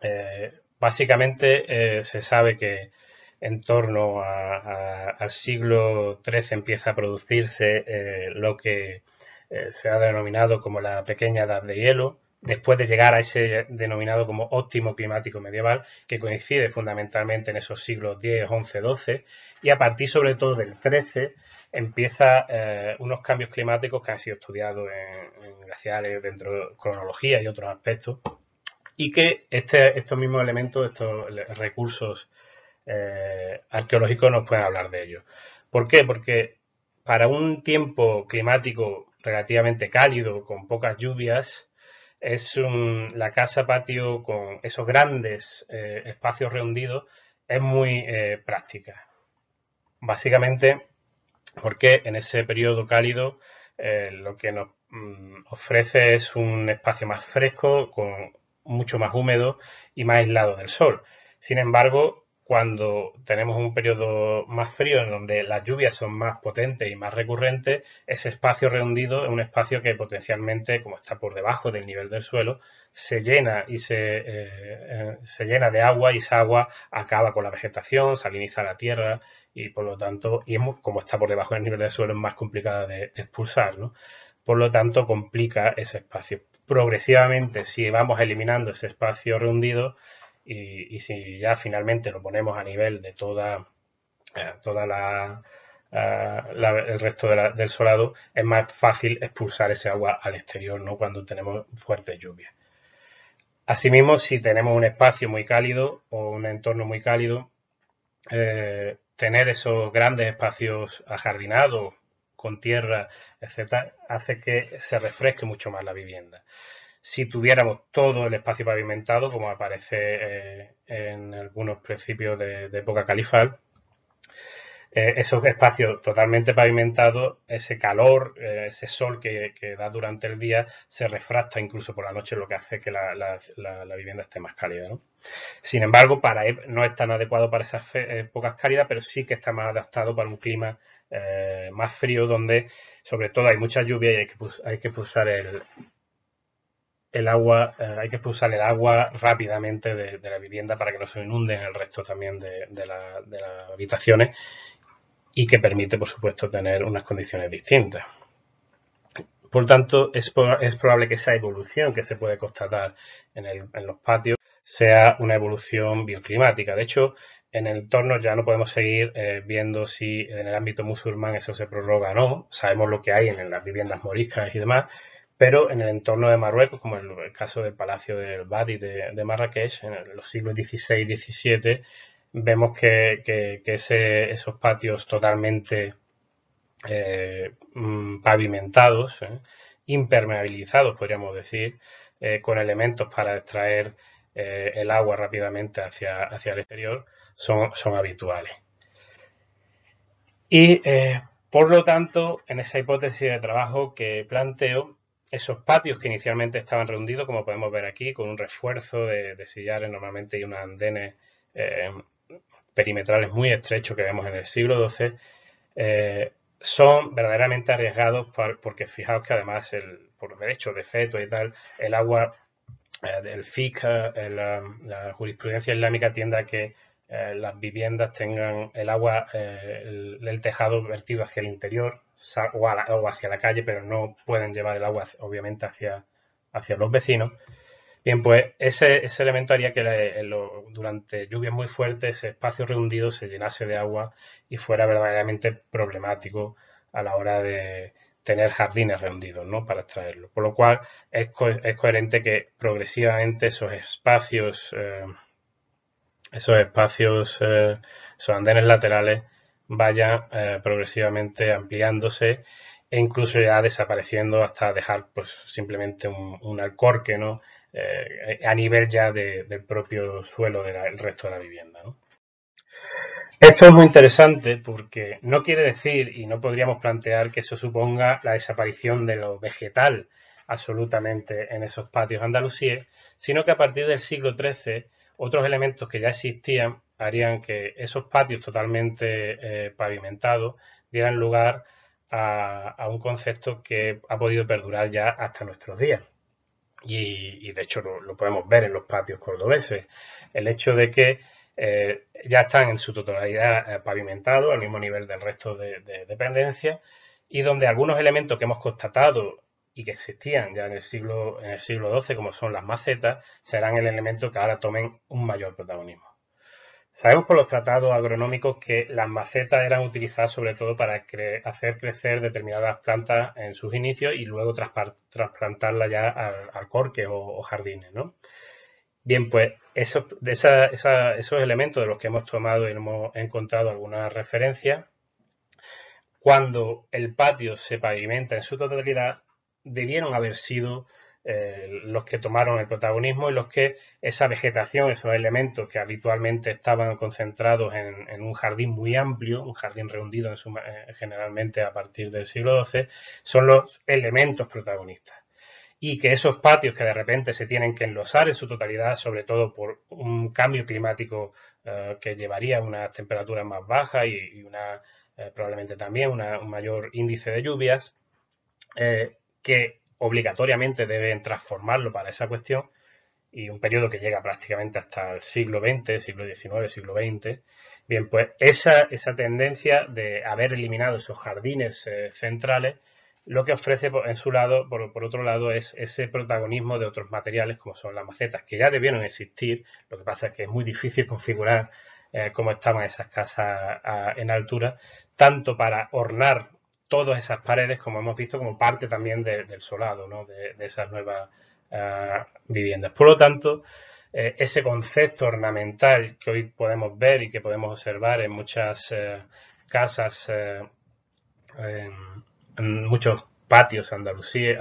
Eh, básicamente eh, se sabe que en torno al siglo XIII empieza a producirse eh, lo que se ha denominado como la pequeña edad de hielo, después de llegar a ese denominado como óptimo climático medieval, que coincide fundamentalmente en esos siglos X, XI, XII, y a partir sobre todo del XIII empieza eh, unos cambios climáticos que han sido estudiados en, glaciares, dentro de cronología y otros aspectos, y que este, estos mismos elementos, estos recursos eh, arqueológicos nos pueden hablar de ellos. ¿Por qué? Porque para un tiempo climático relativamente cálido, con pocas lluvias, es la casa patio con esos grandes eh, espacios rehundidos, es muy eh, práctica. Básicamente porque en ese periodo cálido eh, lo que nos mm, ofrece es un espacio más fresco, con mucho más húmedo y más aislado del sol. Sin embargo, cuando tenemos un periodo más frío en donde las lluvias son más potentes y más recurrentes, ese espacio rehundido es un espacio que potencialmente, como está por debajo del nivel del suelo, se llena y se, eh, se llena de agua y esa agua acaba con la vegetación, saliniza la tierra y por lo tanto, y como está por debajo del nivel del suelo, es más complicada de, expulsar, ¿no? Por lo tanto, complica ese espacio. Progresivamente, si vamos eliminando ese espacio rehundido, y, si ya finalmente lo ponemos a nivel de toda, eh, toda eh, la, el resto del solado, es más fácil expulsar ese agua al exterior ¿no? cuando tenemos fuertes lluvias. Asimismo, si tenemos un espacio muy cálido o un entorno muy cálido, eh, tener esos grandes espacios ajardinados con tierra, etcétera, hace que se refresque mucho más la vivienda. Si tuviéramos todo el espacio pavimentado, como aparece eh, en algunos principios de, época califal, eh, esos espacios totalmente pavimentados, ese calor, eh, ese sol que, da durante el día, se refracta incluso por la noche, lo que hace que la, vivienda esté más cálida. Sin embargo, para no es tan adecuado para esas épocas cálidas, pero sí que está más adaptado para un clima más frío, donde sobre todo hay mucha lluvia y hay que, hay que pulsar el, el agua, hay que pulsar el agua rápidamente de, la vivienda para que no se inunde en el resto también de, las habitaciones y que permite, por supuesto, tener unas condiciones distintas. Por tanto, es, probable que esa evolución que se puede constatar en, los patios sea una evolución bioclimática. De hecho, en el entorno ya no podemos seguir eh, viendo si en el ámbito musulmán eso se prorroga o no. Sabemos lo que hay en las viviendas moriscas y demás, pero en el entorno de Marruecos, como en el caso del Palacio del Badi de, Marrakech, en los siglos XVI y XVII, vemos que, esos patios totalmente eh, mm, pavimentados, eh, impermeabilizados, podríamos decir, eh, con elementos para extraer el agua rápidamente hacia, el exterior, son habituales. Y por lo tanto, en esa hipótesis de trabajo que planteo, esos patios que inicialmente estaban reunidos, como podemos ver aquí, con un refuerzo de, de sillares normalmente y unos andenes perimetrales muy estrechos que vemos en el siglo XII, eh, son verdaderamente arriesgados porque fijaos que además el, por derecho de feto y tal, el agua eh, del FIC, eh, la, jurisprudencia islámica tiende a que las viviendas tengan el agua, el, tejado vertido hacia el interior o, hacia la calle, pero no pueden llevar el agua obviamente hacia, hacia los vecinos. Bien, pues ese, elemento haría que durante lluvias muy fuertes ese espacio rehundido se llenase de agua y fuera verdaderamente problemático a la hora de tener jardines rehundidos, ¿no? Para extraerlo. Por lo cual es, coherente que progresivamente esos espacios, eh, esos espacios, eh, esos andenes laterales vayan eh, progresivamente ampliándose e incluso ya desapareciendo hasta dejar pues simplemente un, un alcorque, ¿no? Eh, a nivel ya del propio suelo del resto de la vivienda. Esto es muy interesante porque no quiere decir y no podríamos plantear que eso suponga la desaparición de lo vegetal absolutamente en esos patios andalusíes, sino que a partir del siglo XIII otros elementos que ya existían harían que esos patios totalmente eh, pavimentados dieran lugar a, un concepto que ha podido perdurar ya hasta nuestros días y, de hecho lo, podemos ver en los patios cordobeses, el hecho de que eh, ya están en su totalidad eh, pavimentados al mismo nivel del resto de, dependencias y donde algunos elementos que hemos constatado y que existían ya en el siglo en el siglo XII como son las macetas serán el elemento que ahora tomen un mayor protagonismo. Sabemos por los tratados agronómicos que las macetas eran utilizadas sobre todo para hacer crecer determinadas plantas en sus inicios y luego trasplantarlas ya al, corque o, jardines, ¿no? Bien, pues esos, esos elementos de los que hemos tomado y hemos encontrado algunas referencias, cuando el patio se pavimenta en su totalidad, debieron haber sido eh, los que tomaron el protagonismo y los que esa vegetación, esos elementos que habitualmente estaban concentrados en, un jardín muy amplio, un jardín rehundido eh, generalmente a partir del siglo XII, son los elementos protagonistas. Y que esos patios que de repente se tienen que enlosar en su totalidad, sobre todo por un cambio climático eh, que llevaría a unas temperaturas más bajas y, una, probablemente también un mayor índice de lluvias, que obligatoriamente deben transformarlo para esa cuestión y un periodo que llega prácticamente hasta el siglo XX, siglo XIX, siglo XX. Bien, pues esa, esa tendencia de haber eliminado esos jardines eh, centrales, lo que ofrece en su lado, por, otro lado, es ese protagonismo de otros materiales como son las macetas, que ya debieron existir, lo que pasa es que es muy difícil configurar eh, cómo estaban esas casas en altura, tanto para ornar todas esas paredes, como hemos visto, como parte también del solado, de, esas nuevas ah, viviendas. Por lo tanto, eh, ese concepto ornamental que hoy podemos ver y que podemos observar en muchas eh, casas, en, muchos patios andalusíes,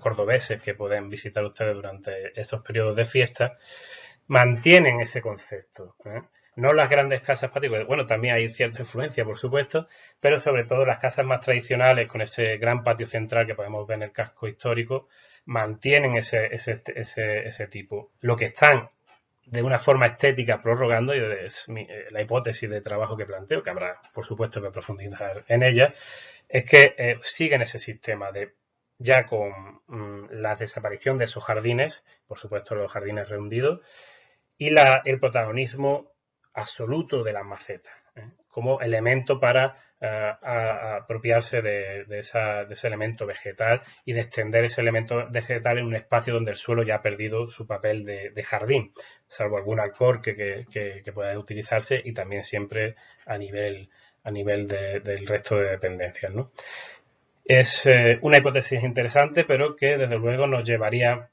cordobeses que pueden visitar ustedes durante estos periodos de fiesta, mantienen ese concepto. No las grandes casas paticos, bueno, también hay cierta influencia, por supuesto, pero sobre todo las casas más tradicionales, con ese gran patio central que podemos ver en el casco histórico, mantienen ese, ese, ese, ese tipo. Lo que están de una forma estética prorrogando, y es eh, la hipótesis de trabajo que planteo, que habrá por supuesto que profundizar en ella, es que eh, siguen ese sistema de ya con mm, la desaparición de esos jardines, por supuesto los jardines rehundidos, y la, el protagonismo absoluto de las macetas, ¿eh? como elemento para a, apropiarse de, ese elemento vegetal y de extender ese elemento vegetal en un espacio donde el suelo ya ha perdido su papel de, jardín, salvo algún alcorque que, pueda utilizarse y también siempre a nivel, a nivel del resto de dependencias. Es eh, una hipótesis interesante, pero que desde luego nos llevaría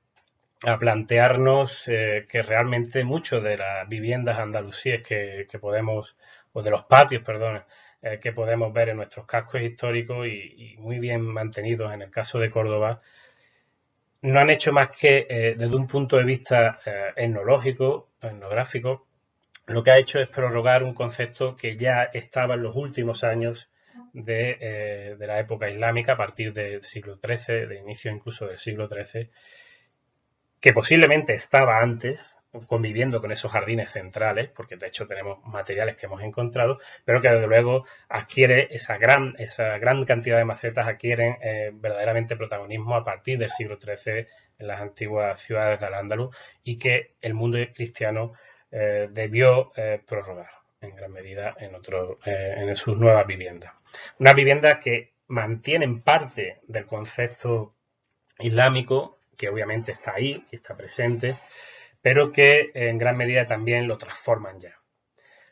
a plantearnos eh, que realmente muchos de las viviendas andalusíes que, podemos, o de los patios, perdón, eh, que podemos ver en nuestros cascos históricos y, muy bien mantenidos en el caso de Córdoba, no han hecho más que, eh, desde un punto de vista etnológico, etnográfico, lo que ha hecho es prorrogar un concepto que ya estaba en los últimos años de, de la época islámica, a partir del siglo XIII, de inicio incluso del siglo XIII, que posiblemente estaba antes, conviviendo con esos jardines centrales, porque de hecho tenemos materiales que hemos encontrado, pero que desde luego adquiere esa gran, esa gran cantidad de macetas adquieren eh, verdaderamente protagonismo a partir del siglo XIII en las antiguas ciudades de Al-Ándalus y que el mundo cristiano eh, debió eh, prorrogar en gran medida en, otro, en sus nuevas viviendas. Una vivienda que mantienen parte del concepto islámico, que obviamente está ahí, está presente, pero que en gran medida también lo transforman ya.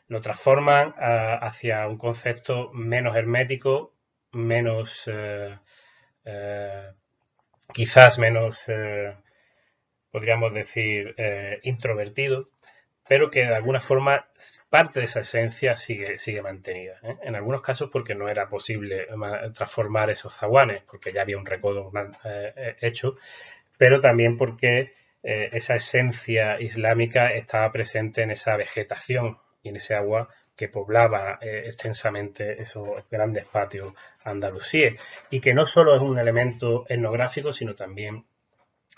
Lo transforman ah, hacia un concepto menos hermético, menos, eh, eh, quizás menos, eh, podríamos decir, introvertido, pero que de alguna forma parte de esa esencia sigue, sigue mantenida. En algunos casos porque no era posible transformar esos zaguanes, porque ya había un recodo hecho, pero también porque eh, esa esencia islámica estaba presente en esa vegetación y en ese agua que poblaba eh, extensamente esos grandes patios andalusíes. Y que no solo es un elemento etnográfico sino también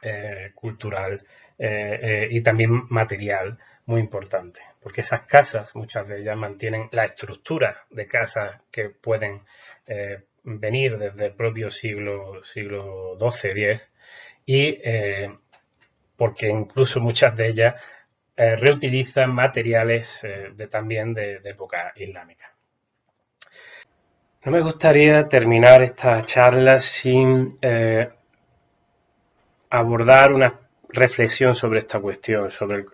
eh, cultural y también material muy importante. Porque esas casas muchas de ellas mantienen la estructura de casas que pueden venir desde el propio siglo siglo XII X y porque incluso muchas de ellas eh, reutilizan materiales eh, de, también de, época islámica. No me gustaría terminar esta charla sin eh, abordar una reflexión sobre esta cuestión, sobre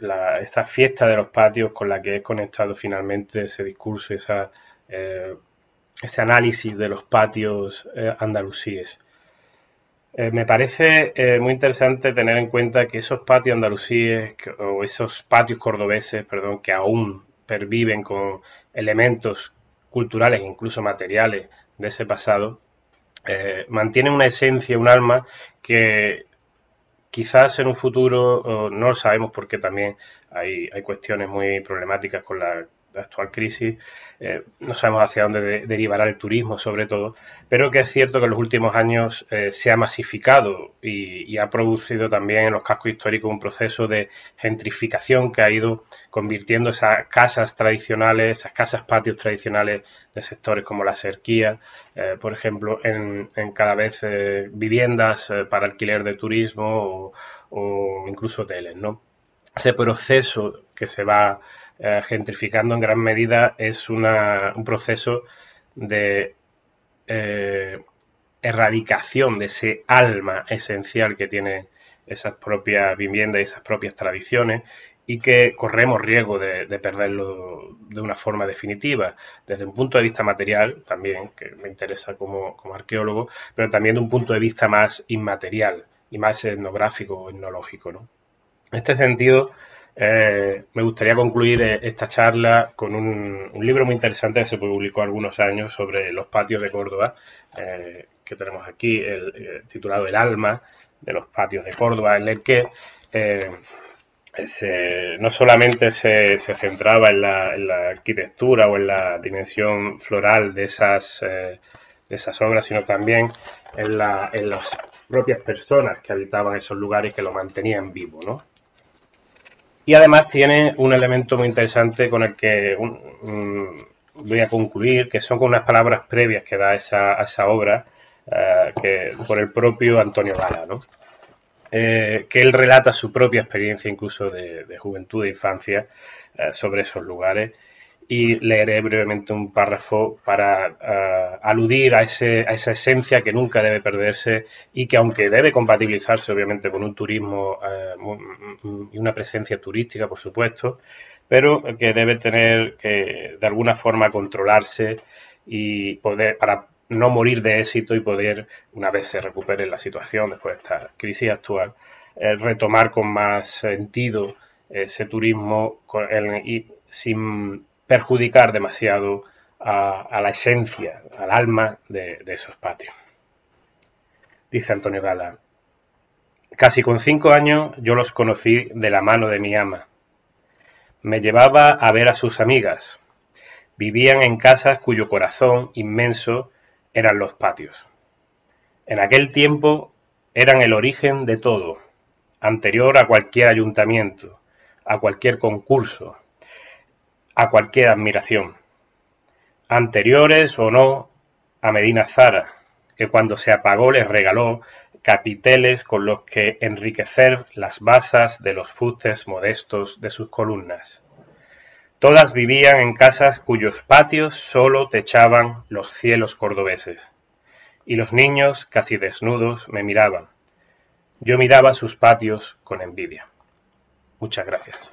esta fiesta de los patios con la que he conectado finalmente ese discurso, esa, ese análisis de los patios andalusíes. Eh, me parece eh, muy interesante tener en cuenta que esos patios andalusíes o esos patios cordobeses, perdón, que aún perviven con elementos culturales e incluso materiales de ese pasado, eh, mantienen una esencia, un alma que quizás en un futuro no lo sabemos porque también hay, hay cuestiones muy problemáticas con la la actual crisis, eh, no sabemos hacia dónde derivará el turismo sobre todo, pero que es cierto que en los últimos años eh, se ha masificado y, ha producido también en los cascos históricos un proceso de gentrificación que ha ido convirtiendo esas casas tradicionales, esas casas patios tradicionales de sectores como la cerquía, eh, por ejemplo, en, cada vez viviendas para alquiler de turismo o, o incluso hoteles, ¿no? Ese proceso que se va eh, gentrificando en gran medida es un proceso de eh, erradicación de ese alma esencial que tiene esas propias viviendas y esas propias tradiciones y que corremos riesgo de, perderlo de una forma definitiva, desde un punto de vista material también, que me interesa como, como arqueólogo, pero también de un punto de vista más inmaterial y más etnográfico o etnológico. ¿no? En este sentido, Eh, me gustaría concluir eh, esta charla con un, libro muy interesante que se publicó algunos años sobre los patios de Córdoba, eh, que tenemos aquí, titulado El alma de los patios de Córdoba, en el que no solamente se, centraba en la, arquitectura o en la dimensión floral de esas, obras, sino también en, en las propias personas que habitaban esos lugares que lo mantenían vivo, ¿no? Y además tiene un elemento muy interesante con el que voy a concluir, que son con unas palabras previas que da esa, a esa obra eh, que, por el propio Antonio Gala, ¿no? Eh, que él relata su propia experiencia incluso de, juventud e infancia eh, sobre esos lugares y leeré brevemente un párrafo para eh, aludir a, ese, a, esa esencia que nunca debe perderse y que aunque debe compatibilizarse obviamente con un turismo eh, y una presencia turística, por supuesto, pero que debe tener que de alguna forma controlarse y poder para no morir de éxito y poder, una vez se recupere la situación después de esta crisis actual, eh, retomar con más sentido ese turismo sin perjudicar demasiado a, la esencia, al alma de, esos patios. Dice Antonio Gala, casi con cinco años yo los conocí de la mano de mi ama. Me llevaba a ver a sus amigas. Vivían en casas cuyo corazón inmenso eran los patios. En aquel tiempo eran el origen de todo, anterior a cualquier ayuntamiento, a cualquier concurso, a cualquier admiración, anteriores o no a Medina Zara, que cuando se apagó les regaló capiteles con los que enriquecer las basas de los fustes modestos de sus columnas. Todas vivían en casas cuyos patios sólo techaban los cielos cordobeses, y los niños, casi desnudos, me miraban. Yo miraba sus patios con envidia. Muchas gracias.